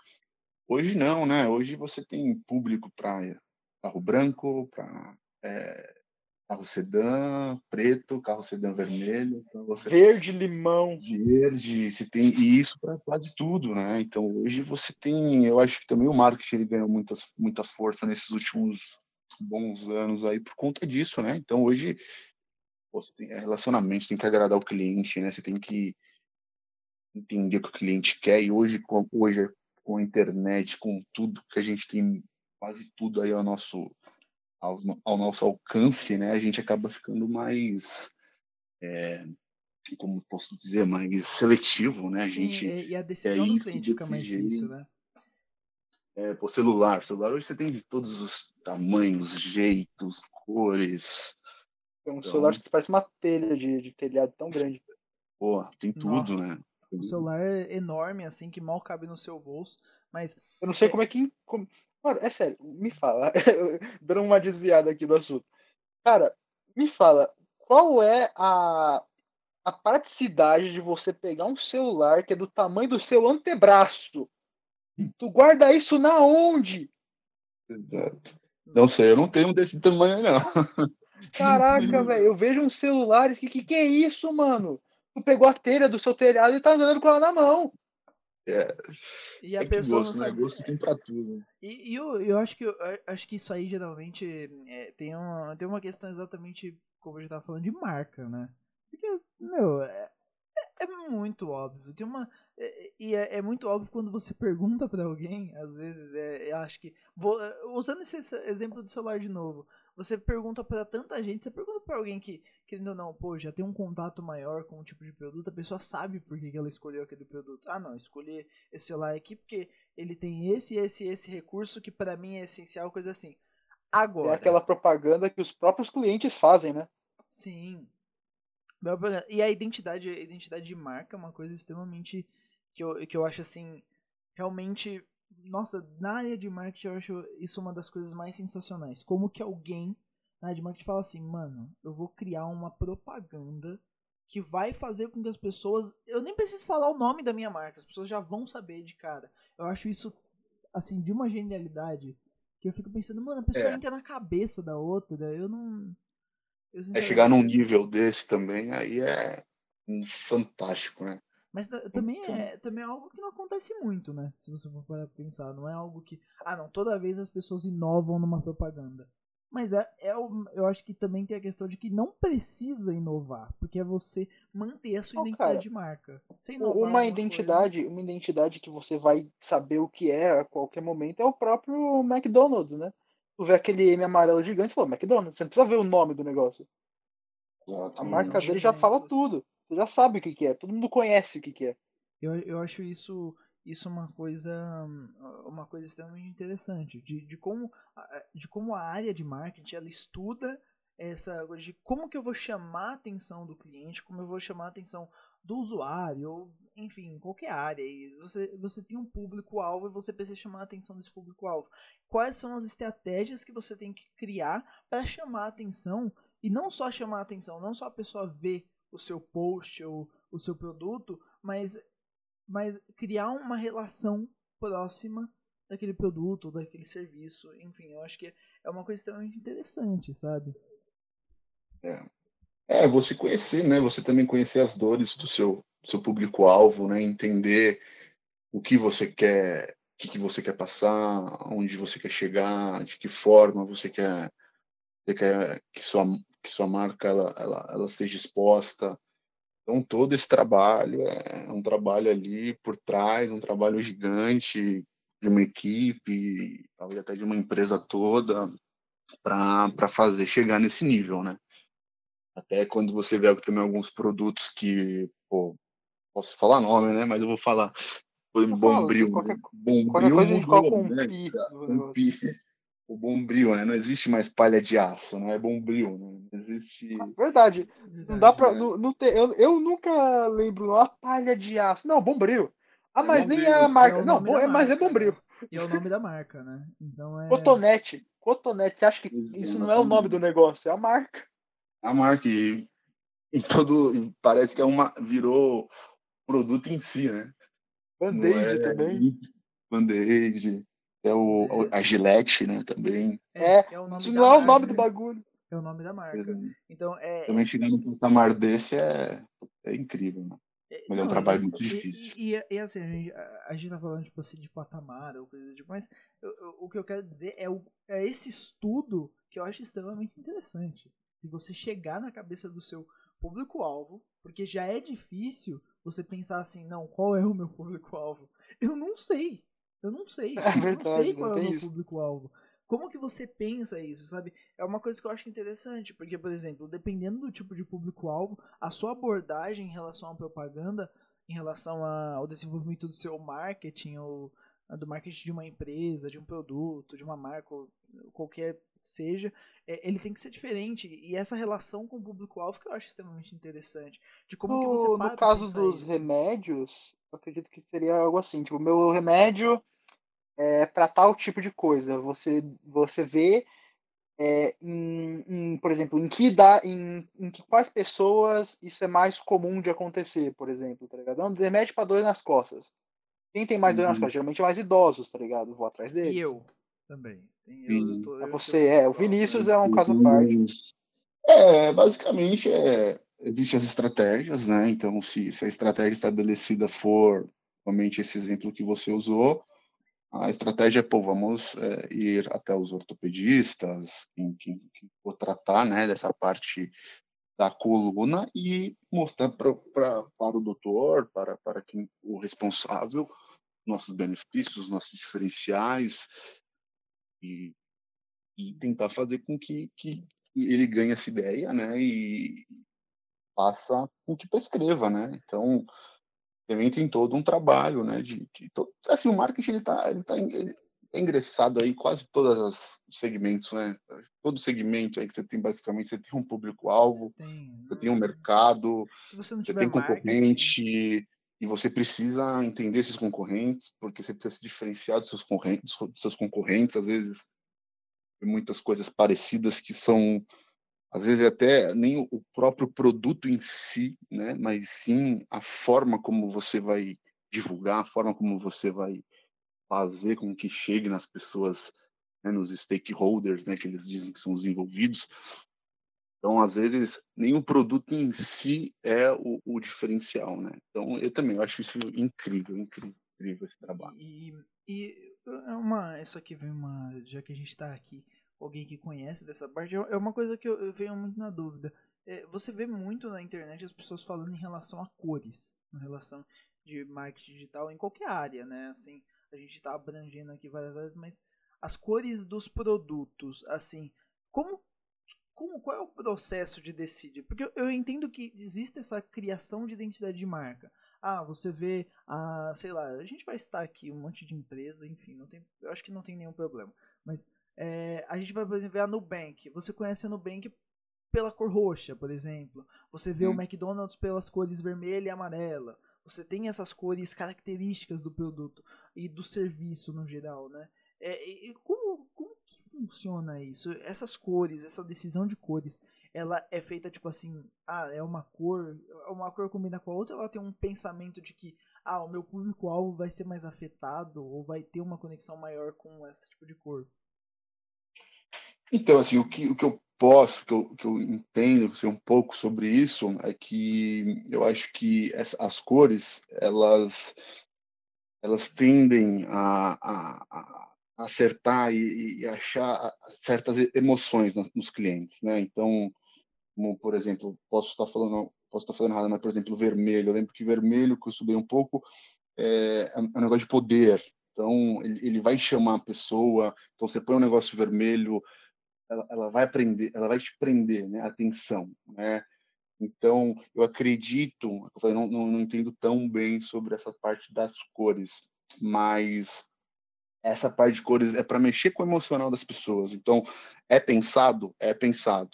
Hoje não, né? Hoje você tem público para carro branco, para é, carro sedã preto, carro sedã vermelho. Então você... Verde, limão. Verde, você tem e isso para quase tudo, né? Então hoje você tem, eu acho que também o marketing ele ganhou muita, muita força nesses últimos bons anos aí por conta disso, né? Então hoje você tem relacionamento, você tem que agradar o cliente, né? Você tem que entender o que o cliente quer e hoje com, hoje com a internet, com tudo que a gente tem quase tudo aí ao nosso ao, ao nosso alcance, né, a gente acaba ficando mais, é, como posso dizer, mais seletivo, né? A Sim, gente, e a decisão é do cliente fica mais difícil, né? É, por celular. celular hoje você tem de todos os tamanhos, jeitos, cores. Tem um então... celular que parece uma telha de, de telhado tão grande. Pô, tem tudo, Nossa. né? O celular é enorme, assim, que mal cabe no seu bolso. Mas. Eu não sei é... como é que. Como... Mano, é sério, me fala. Dando uma desviada aqui do assunto. Cara, me fala, qual é a, a praticidade de você pegar um celular que é do tamanho do seu antebraço? Tu guarda isso na onde? Exato. Não sei, eu não tenho um desse tamanho, não. Caraca, velho, eu vejo uns celulares que, que que é isso, mano? Tu pegou a telha do seu telhado e tá andando com ela na mão. É, e a é pessoa gosto, não né? sabe. Gosto tem pra tudo. E, e eu, eu acho que eu acho que isso aí geralmente é, tem, uma, tem uma questão exatamente como a gente tava falando de marca, né? Porque, meu, é, é, é muito óbvio. Tem uma. É, e é, é, muito óbvio quando você pergunta para alguém, às vezes, é, eu acho que. Vou, usando esse exemplo do celular de novo, você pergunta para tanta gente, você pergunta para alguém que, querendo ou não, pô, já tem um contato maior com o tipo de produto, a pessoa sabe por que, que ela escolheu aquele produto. Ah, não, escolhi esse celular aqui porque ele tem esse, esse, esse recurso que para mim é essencial, coisa assim. Agora. É aquela propaganda que os próprios clientes fazem, né? Sim. E a identidade, a identidade de marca é uma coisa extremamente que eu, que eu acho assim, realmente, nossa, na área de marketing eu acho isso uma das coisas mais sensacionais. Como que alguém na marketing fala assim, mano, eu vou criar uma propaganda que vai fazer com que as pessoas, eu nem preciso falar o nome da minha marca, as pessoas já vão saber de cara. Eu acho isso assim de uma genialidade que eu fico pensando, mano, a pessoa é. entra na cabeça da outra, eu não é chegar num nível desse também, aí é fantástico, né? Mas também é, também é algo que não acontece muito, né? Se você for para pensar. Não é algo que. Ah, não, toda vez as pessoas inovam numa propaganda. Mas é, é, eu acho que também tem a questão de que não precisa inovar, porque é você manter a sua oh, identidade cara, de marca. uma identidade, coisa... uma identidade que você vai saber o que é a qualquer momento é o próprio McDonald's, né? tu vê aquele M amarelo gigante e fala, McDonald's, você não precisa ver o nome do negócio. Exato, a marca dele já fala tudo. Você já sabe o que, que é, todo mundo conhece o que, que é. Eu, eu acho isso isso uma coisa uma coisa extremamente interessante de, de como de como a área de marketing ela estuda essa de como que eu vou chamar a atenção do cliente como eu vou chamar a atenção do usuário ou enfim qualquer área. E você você tem um público alvo e você precisa chamar a atenção desse público alvo quais são as estratégias que você tem que criar para chamar a atenção e não só chamar a atenção, não só a pessoa ver o seu post ou o seu produto, mas, mas criar uma relação próxima daquele produto, daquele serviço, enfim, eu acho que é uma coisa extremamente interessante, sabe? É. é, você conhecer, né? Você também conhecer as dores do seu, seu público-alvo, né? Entender o que você quer que, que você quer passar, onde você quer chegar, de que forma você quer, você quer que, sua, que sua marca ela, ela, ela seja exposta. Então, todo esse trabalho é um trabalho ali por trás, um trabalho gigante de uma equipe, talvez até de uma empresa toda, para fazer chegar nesse nível, né? Até quando você vê também alguns produtos que, pô, posso falar nome, né? Mas eu vou falar Bombril. Qualquer, bombril qualquer coisa a gente coloca um pi. Um pi. O bombril, né? Não existe mais palha de aço, não é bombril, né? Não existe. Ah, verdade. Não dá pra. Não, não ter, eu, eu nunca lembro a palha de aço. Não, bombril. Ah, é mas bombril. nem é a marca. É não, é, mas é bombril. Né? E é o nome da marca, né? Então é. Cotonete. Cotonete. Você acha que isso não é o nome do negócio? É a marca. A marca. E em todo. Parece que é uma. Virou produto em si, né? Band-Aid é, também. Band-Aid. É o, é. a Gillette, né, também. É, é isso não é o nome do bagulho. É o nome da marca. Então, é, também chegar num patamar desse é, é incrível, né? Mas não, é um trabalho muito difícil. E, e, e assim, a gente, a gente tá falando tipo assim, de patamar ou coisa tipo, mas eu, eu, o que eu quero dizer é, o, é esse estudo que eu acho extremamente interessante. De você chegar na cabeça do seu público-alvo, porque já é difícil você pensar assim, não, qual é o meu público-alvo? Eu não sei. Eu não sei. É verdade, eu não sei qual é o meu público-alvo. Como que você pensa isso, sabe? É uma coisa que eu acho interessante, porque, por exemplo, dependendo do tipo de público-alvo, a sua abordagem em relação à propaganda, em relação ao desenvolvimento do seu marketing, ou do marketing de uma empresa, de um produto, de uma marca, ou qualquer seja, é, ele tem que ser diferente. E essa relação com o público-alvo que eu acho extremamente interessante. De como no, que você No caso dos isso. remédios, eu acredito que seria algo assim, tipo, meu remédio é para tal tipo de coisa. Você, você vê é, em, em, por exemplo, em que dá, em, em que quais pessoas isso é mais comum de acontecer, por exemplo, tá ligado? Um remédio para dor nas costas. Quem tem mais uhum. dor nas uhum. costas? Geralmente é mais idosos, tá ligado? Vou atrás deles. E eu também. Eu, eu tô, é você, é. O Vinícius é um caso à parte. É, basicamente, é, existem as estratégias, né? Então, se, se a estratégia estabelecida for realmente esse exemplo que você usou, a estratégia é, pô, vamos é, ir até os ortopedistas, quem, quem, quem for tratar, né, dessa parte da coluna e mostrar pra, pra, para o doutor, para, para quem, o responsável, nossos benefícios, nossos diferenciais e, e tentar fazer com que, que ele ganhe essa ideia, né? E passa com que prescreva, né? Então também tem todo um trabalho, né? De, de todo, assim o marketing ele está ele tá ele é ingressado aí quase todos os segmentos, né? Todo segmento aí que você tem, basicamente, você tem um público-alvo, você, você, tem um né? mercado, você, você, tem concorrente, e você precisa entender esses concorrentes, porque você precisa se diferenciar dos seus, concorrentes, dos seus concorrentes, às vezes muitas coisas parecidas que são, às vezes até nem o próprio produto em si, né? Mas sim a forma como você vai divulgar, a forma como você vai fazer com que chegue nas pessoas, né, nos stakeholders, né, que eles dizem que são os envolvidos. Então, às vezes, nem o produto em si é o, o diferencial, né? Então, eu também eu acho isso incrível, incrível, incrível esse trabalho. E, e é uma, isso aqui vem uma, já que a gente está aqui, alguém que conhece dessa parte, é uma coisa que eu, eu venho muito na dúvida. É, você vê muito na internet as pessoas falando em relação a cores, em relação de marketing digital em qualquer área, né? Assim, a gente está abrangendo aqui várias vezes, mas as cores dos produtos, assim, como, como qual é o processo de decidir? Porque eu, eu entendo que existe essa criação de identidade de marca. Ah, você vê, ah, sei lá, a gente vai estar aqui um monte de empresa, enfim, não tem, eu acho que não tem nenhum problema. Mas é, a gente vai, por exemplo, ver a Nubank. Você conhece a Nubank pela cor roxa, por exemplo. Você vê hum. o McDonald's pelas cores vermelha e amarela. Você tem essas cores características do produto e do serviço no geral, né? É, como, como que funciona isso? Essas cores, essa decisão de cores, ela é feita tipo assim, ah, é uma cor, uma cor combina com a outra, ela tem um pensamento de que, ah, o meu público-alvo vai ser mais afetado ou vai ter uma conexão maior com esse tipo de cor? Então, assim, o que, o que eu posso, que eu, que eu entendo assim, um pouco sobre isso, é que eu acho que essa, as cores, elas elas tendem a, a, a acertar e, e, achar certas emoções nos clientes, né? Então, como, por exemplo, posso estar falando posso estar falando errado, mas por exemplo, vermelho. Eu lembro que vermelho, que eu estudei um pouco, é, é um negócio de poder. Então, ele vai chamar a pessoa. Então, você põe um negócio vermelho, ela, ela vai aprender, ela vai te prender, né? Atenção, né? Então, eu acredito, eu falei, não, não, não entendo tão bem sobre essa parte das cores, mas essa parte de cores é para mexer com o emocional das pessoas. Então, é pensado? É pensado.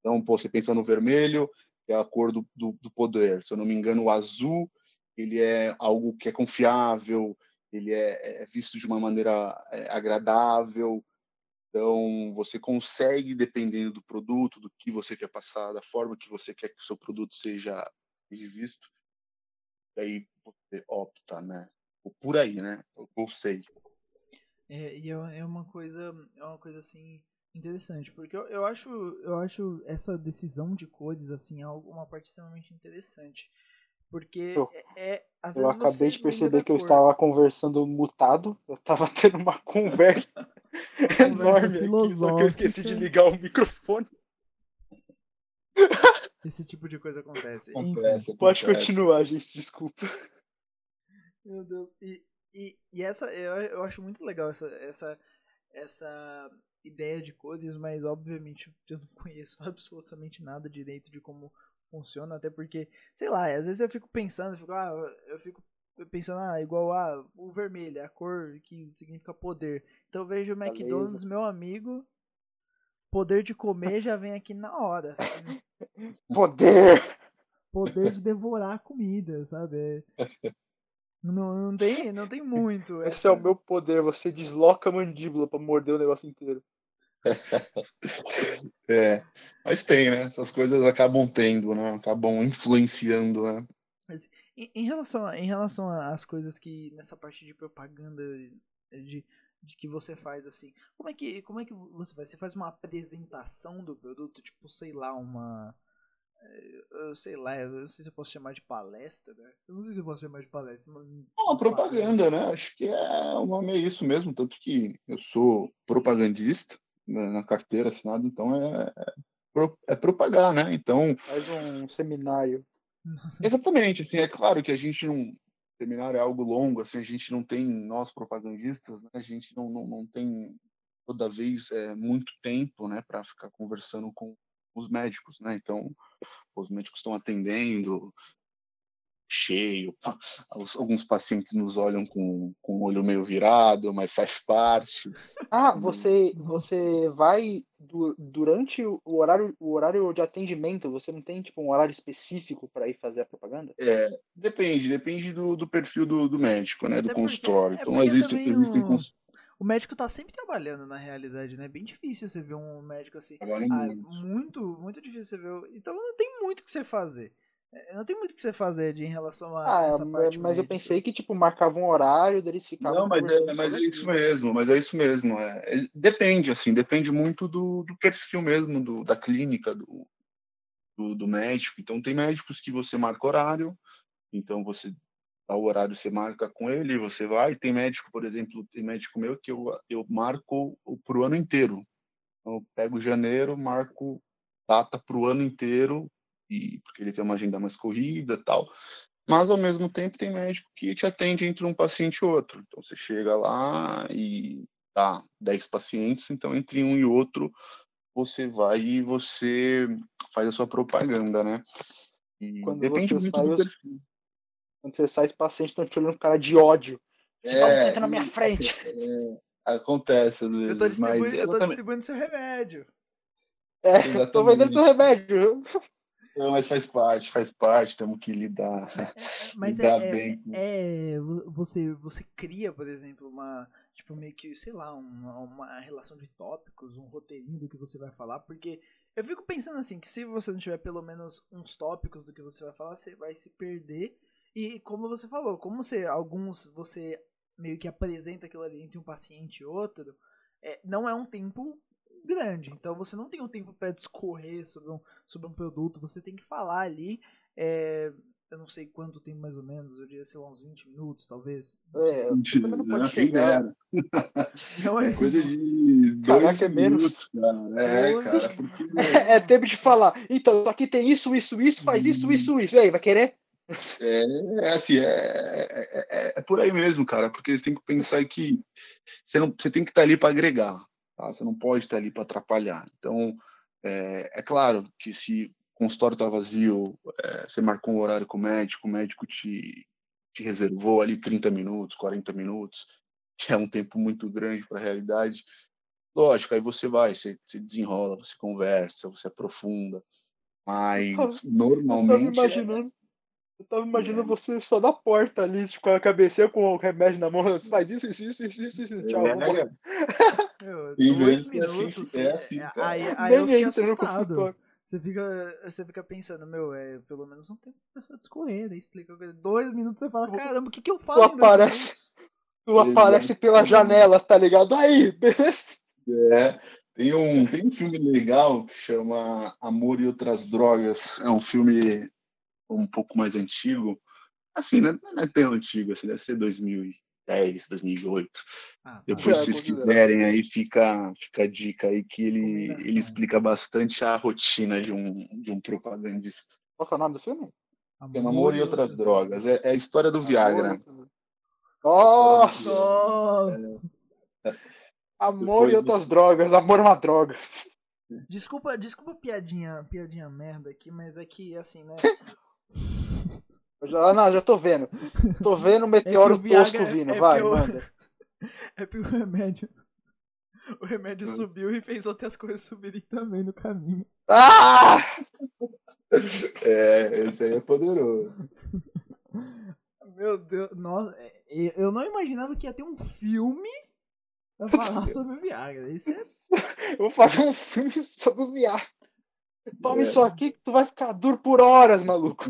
Então, pô, você pensa no vermelho, é a cor do, do, do, poder. Se eu não me engano, o azul, ele é algo que é confiável, ele é, é visto de uma maneira é, agradável, então, você consegue, dependendo do produto, do que você quer passar, da forma que você quer que o seu produto seja visto, aí você opta, né? Por aí, né? Eu sei. É, e é, é uma coisa, é uma coisa assim interessante, porque eu, eu acho, eu acho essa decisão de cores assim algo uma parte extremamente interessante. Porque eu, é, é eu acabei de perceber que eu estava conversando mutado. Eu estava tendo uma conversa, enorme aqui, só que eu esqueci de ligar o microfone. Esse tipo de coisa acontece. acontece Pode continuar, gente, desculpa. Meu Deus. E, e, e essa, eu, eu acho muito legal essa, essa, essa ideia de cores, mas obviamente eu não conheço absolutamente nada direito de como funciona, até porque, sei lá, às vezes eu fico pensando, eu fico, ah, eu fico pensando, ah, igual ah, o vermelho, a cor que significa poder. Então eu vejo o McDonald's, meu amigo, poder de comer já vem aqui na hora. Sabe? Poder! Poder de devorar a comida, sabe? Não, não, tem, não tem muito. Esse essa... é o meu poder, você desloca a mandíbula para morder o negócio inteiro. é, mas tem, né? Essas coisas acabam tendo, né? Acabam influenciando, né? Mas em, relação, a, em relação às coisas que nessa parte de propaganda de, de que você faz assim, como é que como é que você faz? Você faz uma apresentação do produto, tipo, sei lá, uma eh, eu sei lá, eu não sei se eu posso chamar de palestra, né? Eu não sei se eu posso chamar de palestra. Mas... Uma propaganda, né? Acho que é, o nome é isso mesmo, tanto que eu sou propagandista, na carteira assinada, então é, é é propagar, né? Então. Faz um seminário. Exatamente, assim, é claro que a gente não. Seminário é algo longo, assim, a gente não tem, nós propagandistas, né, a gente não, não, não tem toda vez é, muito tempo, né, para ficar conversando com os médicos, né? Então, os médicos estão atendendo, cheio. Alguns pacientes nos olham com, com o olho meio virado, mas faz parte. Ah, você você vai du durante o horário o horário de atendimento, você não tem tipo um horário específico para ir fazer a propaganda? É, depende, depende do, do perfil do, do médico, né, Até do consultório. É então existem existem o... O médico tá sempre trabalhando na realidade, né? É bem difícil você ver um médico assim. Ah, muito, muito difícil você ver. Então não tem muito o que você fazer. É, não tem muito o que você fazer de, em relação a ah, essa parte. Mas eu pensei que, tipo, marcava um horário, deles ficavam. Não, mas é, mas é isso mesmo, mas é isso mesmo. É, é, depende, assim, depende muito do, do perfil mesmo, do, da clínica, do, do, do, médico. Então, tem médicos que você marca horário, então você dá o horário, você marca com ele, você vai. Tem médico, por exemplo, tem médico meu que eu, eu marco pro ano inteiro. Então, eu pego janeiro, marco data pro ano inteiro e porque ele tem uma agenda mais corrida tal. Mas, ao mesmo tempo, tem médico que te atende entre um paciente e outro. Então, você chega lá e tá 10 pacientes, então, entre um e outro, você vai e você faz a sua propaganda, né? E Quando depende muito sai, do perfil. Quando você sai, os pacientes estão te olhando com cara de ódio. Você é, tá na minha frente. É, acontece às vezes. Eu tô distribuindo, mas, eu tô distribuindo seu remédio. É, Exatamente. tô vendendo seu remédio. Não, mas faz parte, faz parte, temos que lidar. É, é mas lidar é, bem. É, é, você, você cria, por exemplo, uma. Tipo, meio que, sei lá, uma, uma relação de tópicos, um roteirinho do que você vai falar, porque eu fico pensando assim, que se você não tiver pelo menos uns tópicos do que você vai falar, você vai se perder. E como você falou, como você, alguns você meio que apresenta aquilo ali entre um paciente e outro, é, não é um tempo grande. Então você não tem um tempo para discorrer sobre um, sobre um produto, você tem que falar ali. É, eu não sei quanto tempo mais ou menos, eu diria, sei lá, uns 20 minutos, talvez. É, também não pode chegar. Não é. Coisa de dois Caraca, é menos. cara. É, cara. Porque... É, é, tempo de falar. Então, aqui tem isso, isso, isso, faz isso, isso, isso. E aí, vai querer? É, é assim, é, é, é, por aí mesmo, cara, porque você tem que pensar que você, não, você tem que estar ali para agregar. Tá? Você não pode estar ali para atrapalhar. Então, é, é, claro que se o consultório está vazio, é, você marcou um horário com o médico, o médico te, te reservou ali 30 minutos, 40 minutos, que é um tempo muito grande para a realidade. Lógico, aí você vai, você, você, desenrola, você conversa, você aprofunda. Mas normalmente. Eu imaginando, eu tava imaginando você só na porta ali, tipo, com a cabeça com o remédio na mão. Você faz isso, isso, isso, isso, isso, isso tchau. É, Meu, dois minutos. Assim, é assim, é, aí, aí eu fiquei assustado. Você fica, você fica pensando, meu, é pelo menos um tempo pra pessoa discorrer, né? Explica. Dois minutos você fala, caramba, o que, que eu falo? Tu aparece, tu aparece pela janela, tá ligado? Aí, beleza? É. Tem um, tem um filme legal que chama Amor e Outras Drogas. É um filme um pouco mais antigo, assim, né? não é tão antigo, assim, deve ser 2010, 2008. Ah, tá. Depois, se vocês quiserem, aí fica, fica a dica aí que ele, ele explica bastante a rotina de um, de um propagandista. Qual é o nome do filme? Amor, Amor e Outras Drogas. É, é, a história do Viagra. Nossa! É, Amor Depois e outras drogas. Amor é uma droga. Desculpa, desculpa piadinha, piadinha merda aqui, mas é que assim, né? Já, não, já tô vendo. Tô vendo o meteoro é tosco vindo. É vai, manda. É porque o remédio. O remédio hum. subiu e fez outras coisas subirem também no caminho. Ah! É, esse aí é poderoso. Meu Deus, nossa, é, eu não imaginava que ia ter um filme pra falar sobre o Viagra. Isso é... Eu vou fazer um filme sobre o Viagra. Toma é. isso aqui que tu vai ficar duro por horas, maluco.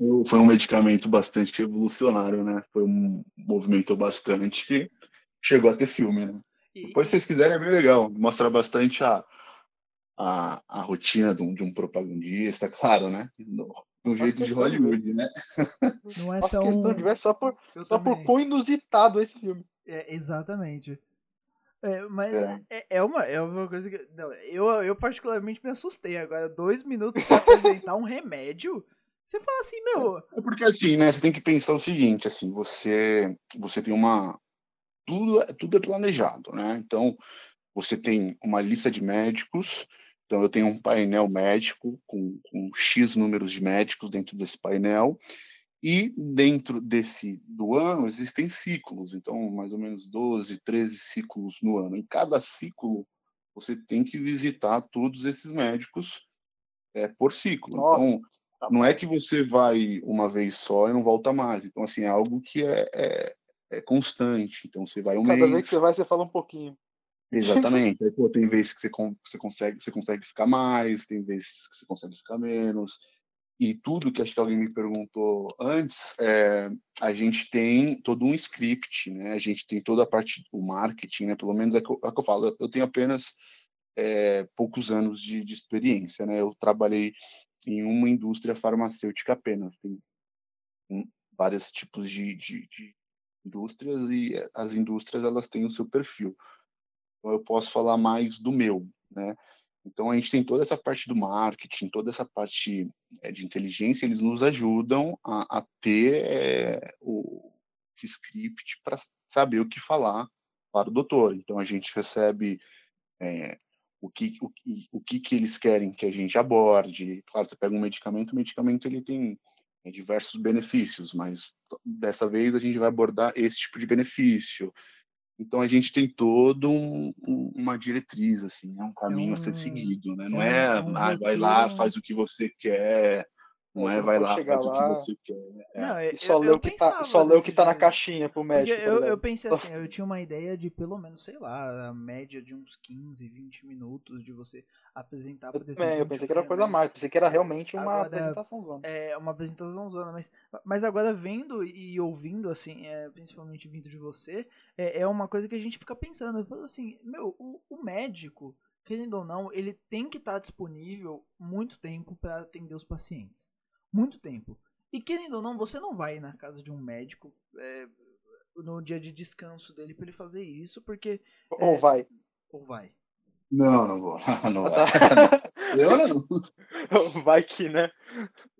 Não, foi um medicamento bastante revolucionário, né? Foi um movimento bastante chegou a ter filme, né? E... Depois, se vocês quiserem, é bem legal. Mostra bastante a, a, a rotina de um, de um propagandista, claro, né? No, no jeito de Hollywood, de... né? Não é tão... questão de ver só por, só por quão inusitado esse filme. É, exatamente. É, mas é. É, é. uma, é uma coisa que. Não, eu, eu particularmente me assustei. Agora, dois minutos pra apresentar um remédio. Você fala assim, meu. É porque assim, né? Você tem que pensar o seguinte, assim, você, você tem uma. Tudo, tudo é planejado, né? Então, você tem uma lista de médicos. Então, eu tenho um painel médico com, com X números de médicos dentro desse painel. E dentro desse do ano existem ciclos, então mais ou menos 12, 13 ciclos no ano. Em cada ciclo você tem que visitar todos esses médicos é, por ciclo. Nossa, então tá não é que você vai uma vez só e não volta mais. Então assim é algo que é, é, é constante. Então você vai um cada mês. Cada vez que você vai você fala um pouquinho. Exatamente. Aí, pô, tem vezes que você, você consegue você consegue ficar mais, tem vezes que você consegue ficar menos e tudo que acho que alguém me perguntou antes, é, a gente tem todo um script, né? A gente tem toda a parte do marketing, né? Pelo menos é que é que eu falo. Eu tenho apenas é, poucos anos de, de, experiência, né? Eu trabalhei em uma indústria farmacêutica apenas. Tem vários tipos de, de, de indústrias e as indústrias elas têm o seu perfil. Então eu posso falar mais do meu, né? Então a gente tem toda essa parte do marketing, toda essa parte é, de inteligência, eles nos ajudam a, a ter é, o, esse script para saber o que falar para o doutor. Então a gente recebe é, o, que, o, o que, que eles querem que a gente aborde. Claro, você pega um medicamento, o medicamento ele tem diversos benefícios, mas dessa vez a gente vai abordar esse tipo de benefício. Então a gente tem todo um, um, uma diretriz, assim, é um caminho é um, a ser seguido, né? Não é, é um ah, vai lá, faz o que você quer, não é, vai lá, faz lá... o que você quer. É. Não, eu, só lê o que tá, só lê o que tá na caixinha pro médico. Tá eu, eu, pensei assim, eu tinha uma ideia de pelo menos, sei lá, a média de uns 15, 20 minutos de você apresentar, por exemplo. eu pensei que era coisa mais, pensei que era realmente uma agora, apresentação zona. É, uma apresentação zona, mas, mas agora vendo e ouvindo, assim, é, principalmente vindo de você, é, é uma coisa que a gente fica pensando. Eu falo assim, meu, o, o médico, querendo ou não, ele tem que estar tá disponível muito tempo para atender os pacientes muito tempo. E querendo ou não, você não vai na casa de um médico é, no dia de descanso dele para ele fazer isso, porque. Ou é, vai. Ou vai. Não, não vou. Não vai. Eu não. Vai que, né?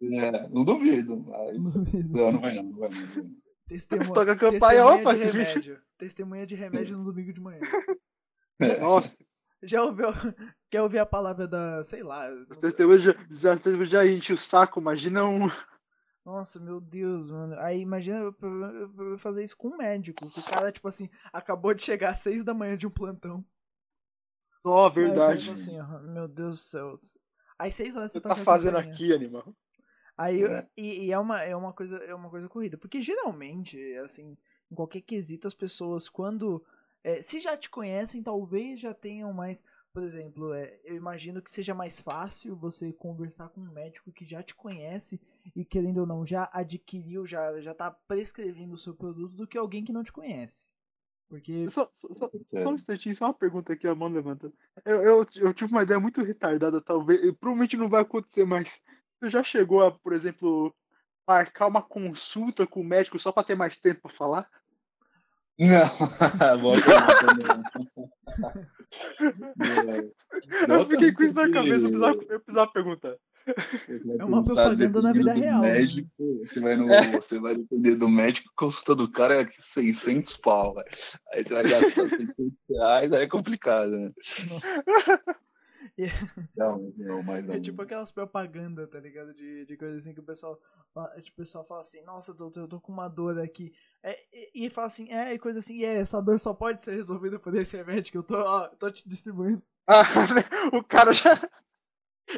É, não duvido, mas. Não, não vai não, não vai não. Testemunha, Toca a campanha, opa, de remédio. Testemunha de remédio no domingo de manhã. É. Nossa. Já ouviu, quer ouvir a palavra da, sei lá. As testemunhas já, já, já enche o saco, imagina um. Nossa, meu Deus, mano. Aí imagina eu, eu, eu fazer isso com um médico. O cara, tipo assim, acabou de chegar às seis da manhã de um plantão. Ó, oh, verdade. Aí, assim, ó, meu Deus do céu. Aí seis horas você, você tá, tá fazendo aqui, animal. Aí, é. E, e, é, uma, é, uma coisa, é uma coisa corrida. Porque geralmente, assim, em qualquer quesito, as pessoas, quando é, se já te conhecem, talvez já tenham mais. Por exemplo, é, eu imagino que seja mais fácil você conversar com um médico que já te conhece e, querendo ou não, já adquiriu, já, já tá prescrevendo o seu produto do que alguém que não te conhece. Porque. Só, só, só, só um instantinho, só uma pergunta aqui, a mão levanta. Eu, eu, eu tive uma ideia muito retardada, talvez. Provavelmente não vai acontecer, mas você já chegou a, por exemplo, marcar uma consulta com o médico só para ter mais tempo para falar? Não, boa Eu fiquei com isso na cabeça, eu precisava, eu precisava perguntar. É uma propaganda na vida real. Né? Médico, né? você, vai no, é. você vai depender do médico, consulta do cara é 600 pau, véio. Aí você vai gastar 600 reais, aí é complicado, né? Não, não, mas É tipo aquelas propagandas, tá ligado? De, de coisa assim que o pessoal, tipo, o pessoal fala assim, nossa, doutor, eu tô com uma dor aqui. É, e, e fala assim, é, e coisa assim, e é, essa dor só pode ser resolvida por esse remédio que eu tô, ó, tô te distribuindo. Ah, o cara já.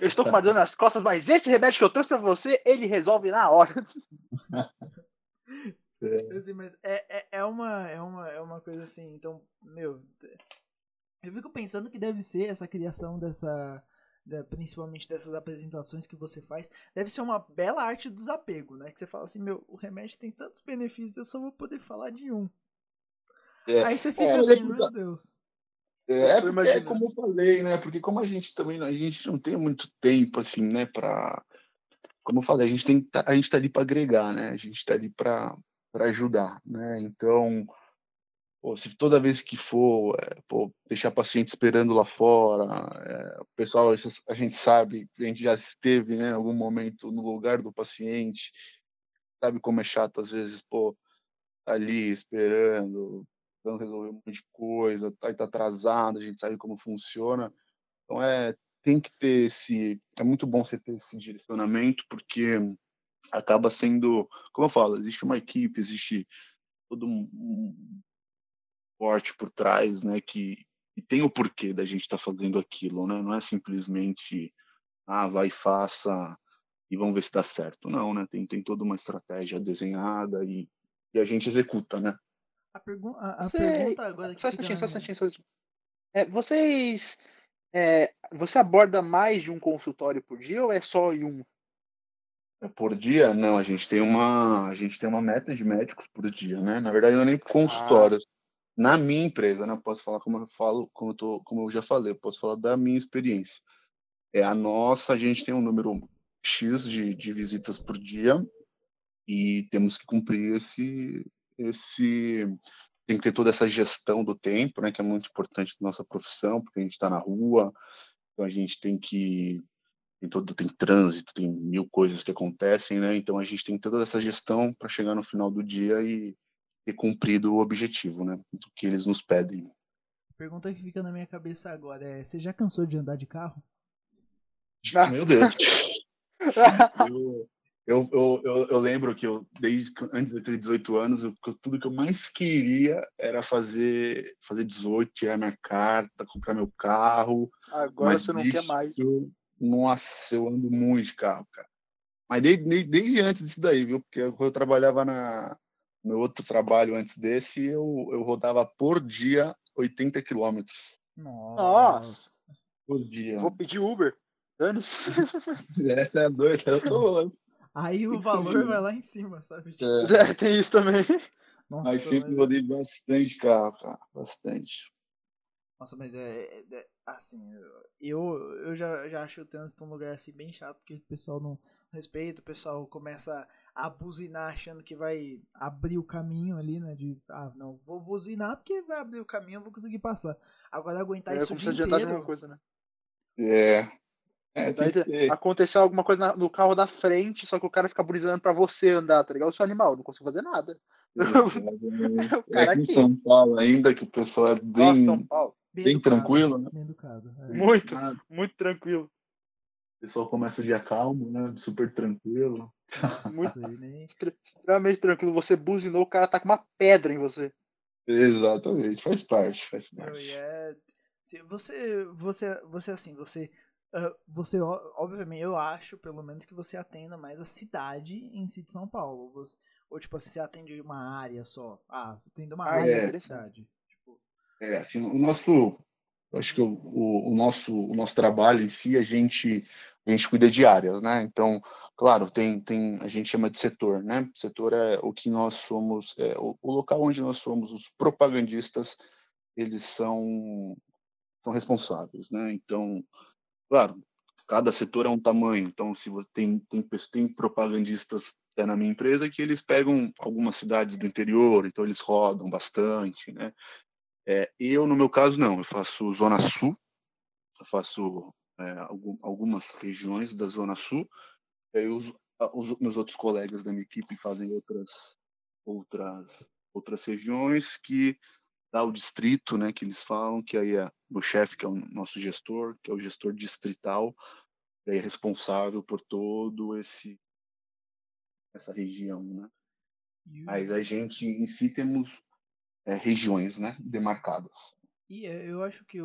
Eu estou com uma dor nas costas, mas esse remédio que eu trouxe pra você, ele resolve na hora. É. Assim, mas é, é, é, uma, é, uma, é uma coisa assim, então, meu, eu fico pensando que deve ser essa criação dessa. Principalmente dessas apresentações que você faz, deve ser uma bela arte do desapego, né? Que você fala assim, meu, o remédio tem tantos benefícios, eu só vou poder falar de um. É, Aí você fica é, assim, meu Deus. É, é, é, como eu falei, né? Porque como a gente também a gente não tem muito tempo assim, né, para como eu falei, a gente tem a gente tá ali para agregar, né? A gente tá ali para para ajudar, né? Então, pô, se toda vez que for, é, pô, deixar paciente esperando lá fora, é, o pessoal, a gente sabe, a gente já esteve, né, em algum momento no lugar do paciente, sabe como é chato às vezes, pô, ali esperando, tentando resolver um monte de coisa, tá, tá atrasado, a gente sabe como funciona. Então é tem que ter esse, é muito bom você ter esse direcionamento porque acaba sendo, como eu falo, existe uma equipe, existe todo um forte por trás, né, que, que tem o porquê da gente estar tá fazendo aquilo, né? Não é simplesmente ah, vai e faça e vamos ver se dá certo. Não, né? Tem, tem toda uma estratégia desenhada e, e a gente executa, né? A, pergu a, a Você... pergunta agora... Só um instantinho, só um instantinho, só instantinho. É, vocês... É, você aborda mais de um consultório por dia ou é só em um? É por dia? Não, a gente tem uma a gente tem uma meta de médicos por dia, né? Na verdade, não é nem consultórios. Ah na minha empresa, né? Posso falar como eu falo, como eu, tô, como eu já falei, posso falar da minha experiência. É a nossa, a gente tem um número X de, de visitas por dia e temos que cumprir esse, esse tem que ter toda essa gestão do tempo, né, que é muito importante na nossa profissão, porque a gente está na rua, então a gente tem que tem todo tem trânsito, tem mil coisas que acontecem, né? Então a gente tem toda essa gestão para chegar no final do dia e ter cumprido o objetivo, né? Do que eles nos pedem. A pergunta que fica na minha cabeça agora é: você já cansou de andar de carro? Meu Deus. eu, eu, eu, eu, lembro que eu, desde antes de ter 18 anos, eu, tudo que eu mais queria era fazer, fazer 18, tirar minha carta, comprar meu carro. Agora você não quer mais. Eu, nossa, eu ando muito de carro, cara. Mas desde, desde antes disso daí, viu? Porque eu, eu trabalhava na, meu outro trabalho antes desse, eu, eu rodava por dia 80 quilômetros. Nossa! Por dia. Vou pedir Uber. Danos. Essa é doida, eu tô Aí o valor vai lá em cima, sabe? Tipo... É. tem isso também. Nossa, mas sempre mas... rodei bastante carro, cara. Bastante. Nossa, mas é, é, é, assim, eu, eu já, já acho o trânsito um lugar assim bem chato, porque o pessoal não respeita, o pessoal começa a buzinar achando que vai abrir o caminho ali, né? De, ah, não, vou buzinar porque vai abrir o caminho, eu vou conseguir passar. Agora aguentar é, isso o dia inteiro... Alguma coisa, né? É. é Daí, acontecer alguma coisa no carro da frente, só que o cara fica buzinando pra você andar, tá ligado? Eu sou animal, não consigo fazer nada. é aqui em São Paulo ainda, que o pessoal é bem... Nossa, São Paulo Bem, bem educado, tranquilo, né? Bem educado. É. Muito, muito tranquilo. O pessoal começa o dia calmo, né? Super tranquilo. Muito, extremamente tranquilo. Você buzinou, o cara tá com uma pedra em você. Exatamente, faz parte, faz parte. É... Você, você, você assim, você, uh, você, obviamente, eu acho, pelo menos, que você atenda mais a cidade em si de São Paulo. Você, ou, tipo assim, você atende uma área só. Ah, atende uma ah, área é. da cidade. É, assim, o nosso, acho que o, o, o, nosso, o nosso trabalho em si, a gente, a gente cuida de áreas, né? Então, claro, tem, tem, a gente chama de setor, né? Setor é o que nós somos, é, o, o local onde nós somos os propagandistas, eles são, são responsáveis, né? Então, claro, cada setor é um tamanho. Então, se você tem, tem, tem propagandistas é, na minha empresa que eles pegam algumas cidades do interior, então eles rodam bastante, né? É, eu, no meu caso, não. Eu faço Zona Sul, eu faço é, algumas regiões da Zona Sul. os, os, meus outros colegas da minha equipe fazem outras, outras, outras regiões que dá o distrito, né, que eles falam, que aí é o chefe, que é o nosso gestor, que é o gestor distrital, é responsável por todo esse essa região, né? Mas a gente em si temos é, regiões, né, demarcadas. E é, eu acho que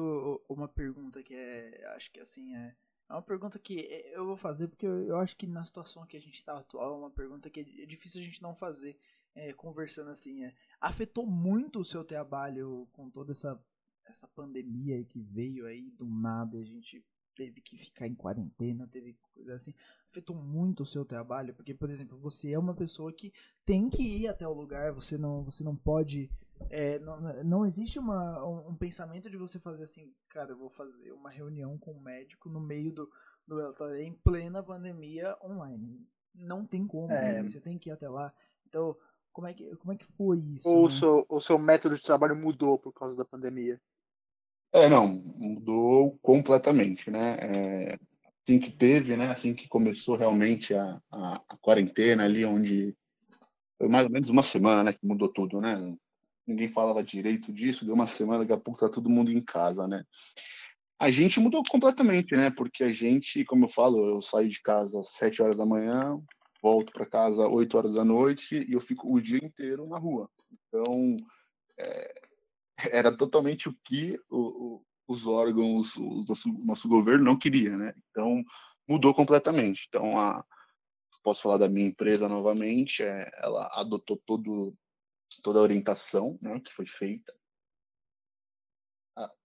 uma pergunta que é, acho que assim é, é uma pergunta que eu vou fazer porque eu, eu acho que na situação que a gente está atual é uma pergunta que é difícil a gente não fazer é, conversando assim. É, afetou muito o seu trabalho com toda essa essa pandemia que veio aí do nada, a gente teve que ficar em quarentena, teve coisa assim, afetou muito o seu trabalho, porque por exemplo, você é uma pessoa que tem que ir até o lugar, você não, você não pode é, não, não existe uma, um, um, pensamento de você fazer assim, cara, eu vou fazer uma reunião com o um médico no meio do, do relatório em plena pandemia online. Não tem como, é. você tem que ir até lá. Então, Como é que, como é que foi isso? Ou né? o seu, o seu método de trabalho mudou por causa da pandemia? É, não, mudou completamente, né? É, assim que teve, né? Assim que começou realmente a, a, a, quarentena ali, onde foi mais ou menos uma semana, né? Que mudou tudo, né? Ninguém falava direito disso, deu uma semana, daqui a pouco tá todo mundo em casa, né? A gente mudou completamente, né? Porque a gente, como eu falo, eu saio de casa às sete horas da manhã, volto para casa às 8 horas da noite e eu fico o dia inteiro na rua. Então, é, era totalmente o que o, o, os órgãos, o nosso, nosso, governo não queria, né? Então, mudou completamente. Então, a, posso falar da minha empresa novamente, é, ela adotou todo, toda a orientação né, que foi feita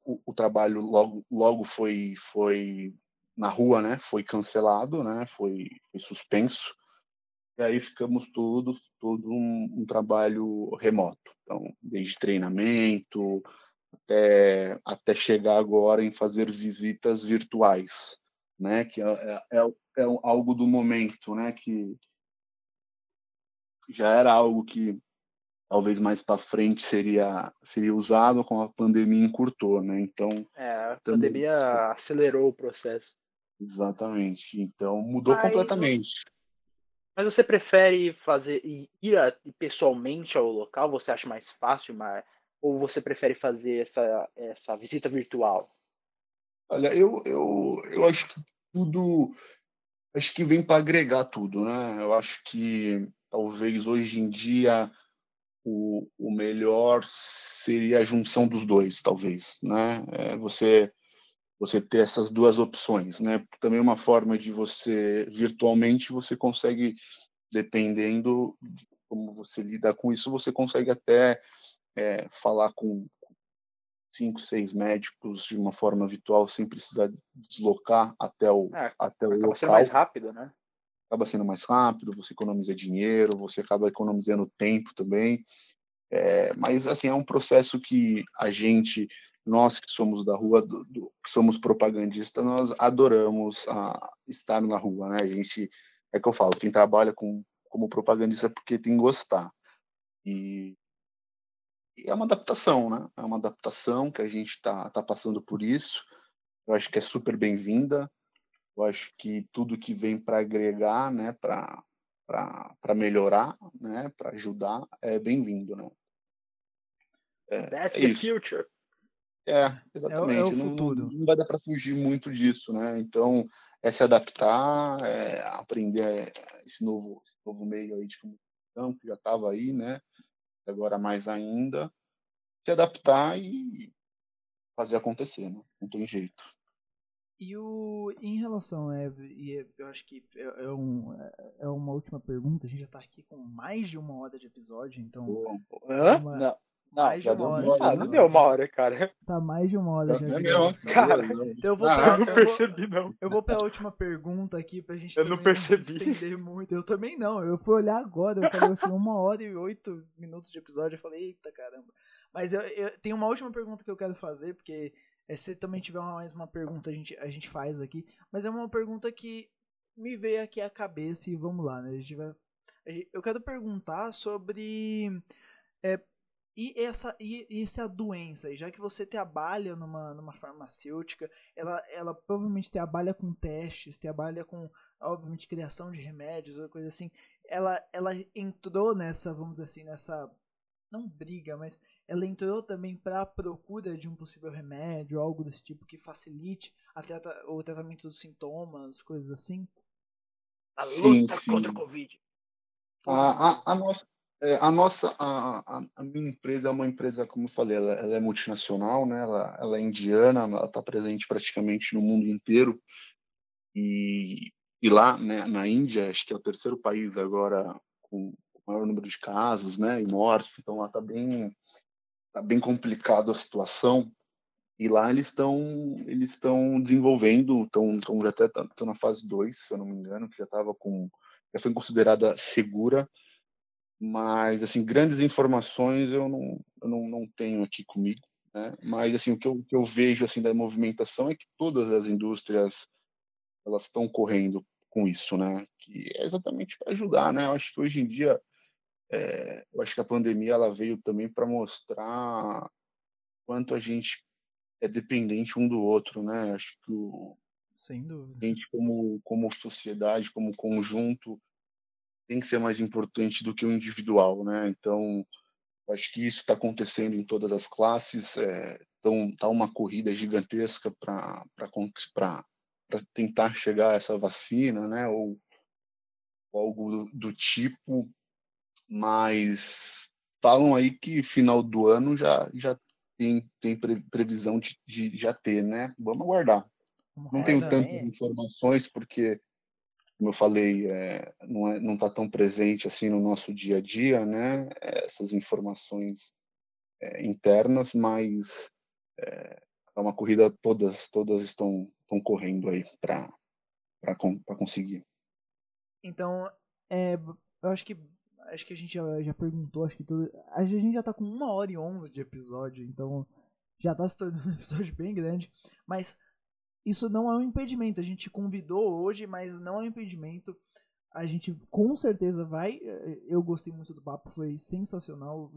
o, o, trabalho logo, logo foi, foi na rua, né? Foi cancelado, né? Foi, foi suspenso. E aí ficamos todos todo um, um trabalho remoto. Então, desde treinamento até, até chegar agora em fazer visitas virtuais, né? Que é, é, é, é algo do momento, né? Que já era algo que talvez mais para frente seria seria usado com a pandemia encurtou, né? Então é, a também... pandemia acelerou o processo. Exatamente. Então mudou mas completamente. Você... Mas você prefere fazer ir a, pessoalmente ao local? Você acha mais fácil, mas ou você prefere fazer essa essa visita virtual? Olha, eu eu, eu acho que tudo acho que vem para agregar tudo, né? Eu acho que talvez hoje em dia o, o melhor seria a junção dos dois, talvez, né? É você você ter essas duas opções, né? Também uma forma de você virtualmente você consegue, dependendo de como você lida com isso, você consegue até é, falar com cinco, seis médicos de uma forma virtual sem precisar deslocar até o é, até o local. Ser mais rápido, né? Acaba sendo mais rápido, você economiza dinheiro, você acaba economizando tempo também. É, mas assim é um processo que a gente, nós que somos da rua, do, do, que somos propagandistas, nós adoramos a, estar na rua, né? A gente é que eu falo, quem trabalha com, como propagandista é porque tem que gostar. E, e é uma adaptação, né? É uma adaptação que a gente está tá passando por isso. Eu acho que é super bem-vinda. Eu acho que tudo que vem para agregar, né, para para melhorar, né, para ajudar, é bem-vindo, né? É, That's é the isso. future. É, exatamente. É, o, é o futuro. Não, não, vai dar para fugir muito disso, né? Então, é se adaptar, é aprender esse novo, esse novo meio aí de comunicação que já estava aí, né? Agora mais ainda, se adaptar e fazer acontecer, né? Não tem jeito. E o, em relação, é, e eu acho que é, é, um, é uma última pergunta, a gente já está aqui com mais de uma hora de episódio, então. Hã? Uma, não. Não, mais de uma hora. Uma hora. não deu uma hora, cara. Tá mais de uma hora já. É mesmo, cara. Então eu vou pra, eu não percebi, não. Eu vou pra última pergunta aqui pra gente Eu não percebi. estender muito. Eu também não. Eu fui olhar agora, eu falei assim, uma hora e oito minutos de episódio. Eu falei, eita caramba. Mas eu, eu tenho uma última pergunta que eu quero fazer, porque é, se também tiver mais uma pergunta, a gente, a gente faz aqui. Mas é uma pergunta que me veio aqui à cabeça e vamos lá, né? A gente vai, eu quero perguntar sobre é, e essa e, essa doença, já que você trabalha numa, numa farmacêutica, ela, ela provavelmente trabalha com testes, trabalha com, obviamente, criação de remédios ou coisa assim. Ela, ela entrou nessa, vamos dizer assim, nessa não briga, mas ela entrou também para a procura de um possível remédio, algo desse tipo que facilite trata, o tratamento dos sintomas, coisas assim. A luta sim, sim. contra o Covid. A, a, a nossa, é, a, nossa a, a, minha empresa é uma empresa, como eu falei, ela, ela é multinacional, né? ela, ela é indiana, ela está presente praticamente no mundo inteiro. E, e lá, né, na Índia, acho que é o terceiro país agora com o maior número de casos né, e mortes, então lá está bem tá bem complicado a situação. E lá eles estão eles estão desenvolvendo, estão já até estão na fase 2, se eu não me engano, que já estava com já foi considerada segura, mas assim grandes informações eu não eu não, não tenho aqui comigo, né? Mas assim o que eu, que eu vejo assim da movimentação é que todas as indústrias elas estão correndo com isso, né? Que é exatamente para ajudar, né? Eu acho que hoje em dia é, eu acho que a pandemia ela veio também para mostrar quanto a gente é dependente um do outro, né? Acho que o, sem dúvida. A gente como como sociedade, como conjunto, tem que ser mais importante do que o individual, né? Então, acho que isso está acontecendo em todas as classes. É, então, tá uma corrida gigantesca para para tentar chegar a essa vacina, né? Ou, ou algo do, do tipo mas falam aí que final do ano já, já tem, tem previsão de, de já ter, né? Vamos aguardar. Não tenho tantas informações porque, como eu falei, é, não é, não está tão presente assim no nosso dia a dia, né? Essas informações é, internas, mas é, é uma corrida todas todas estão, estão correndo aí para para conseguir. Então, é, eu acho que acho que a gente já, já perguntou, acho que tudo. A gente já tá com uma hora e onze de episódio, então já tá se tornando um episódio bem grande. Mas isso não é um impedimento. A gente convidou hoje, mas não é um impedimento. A gente com certeza vai. Eu gostei muito do papo, foi sensacional.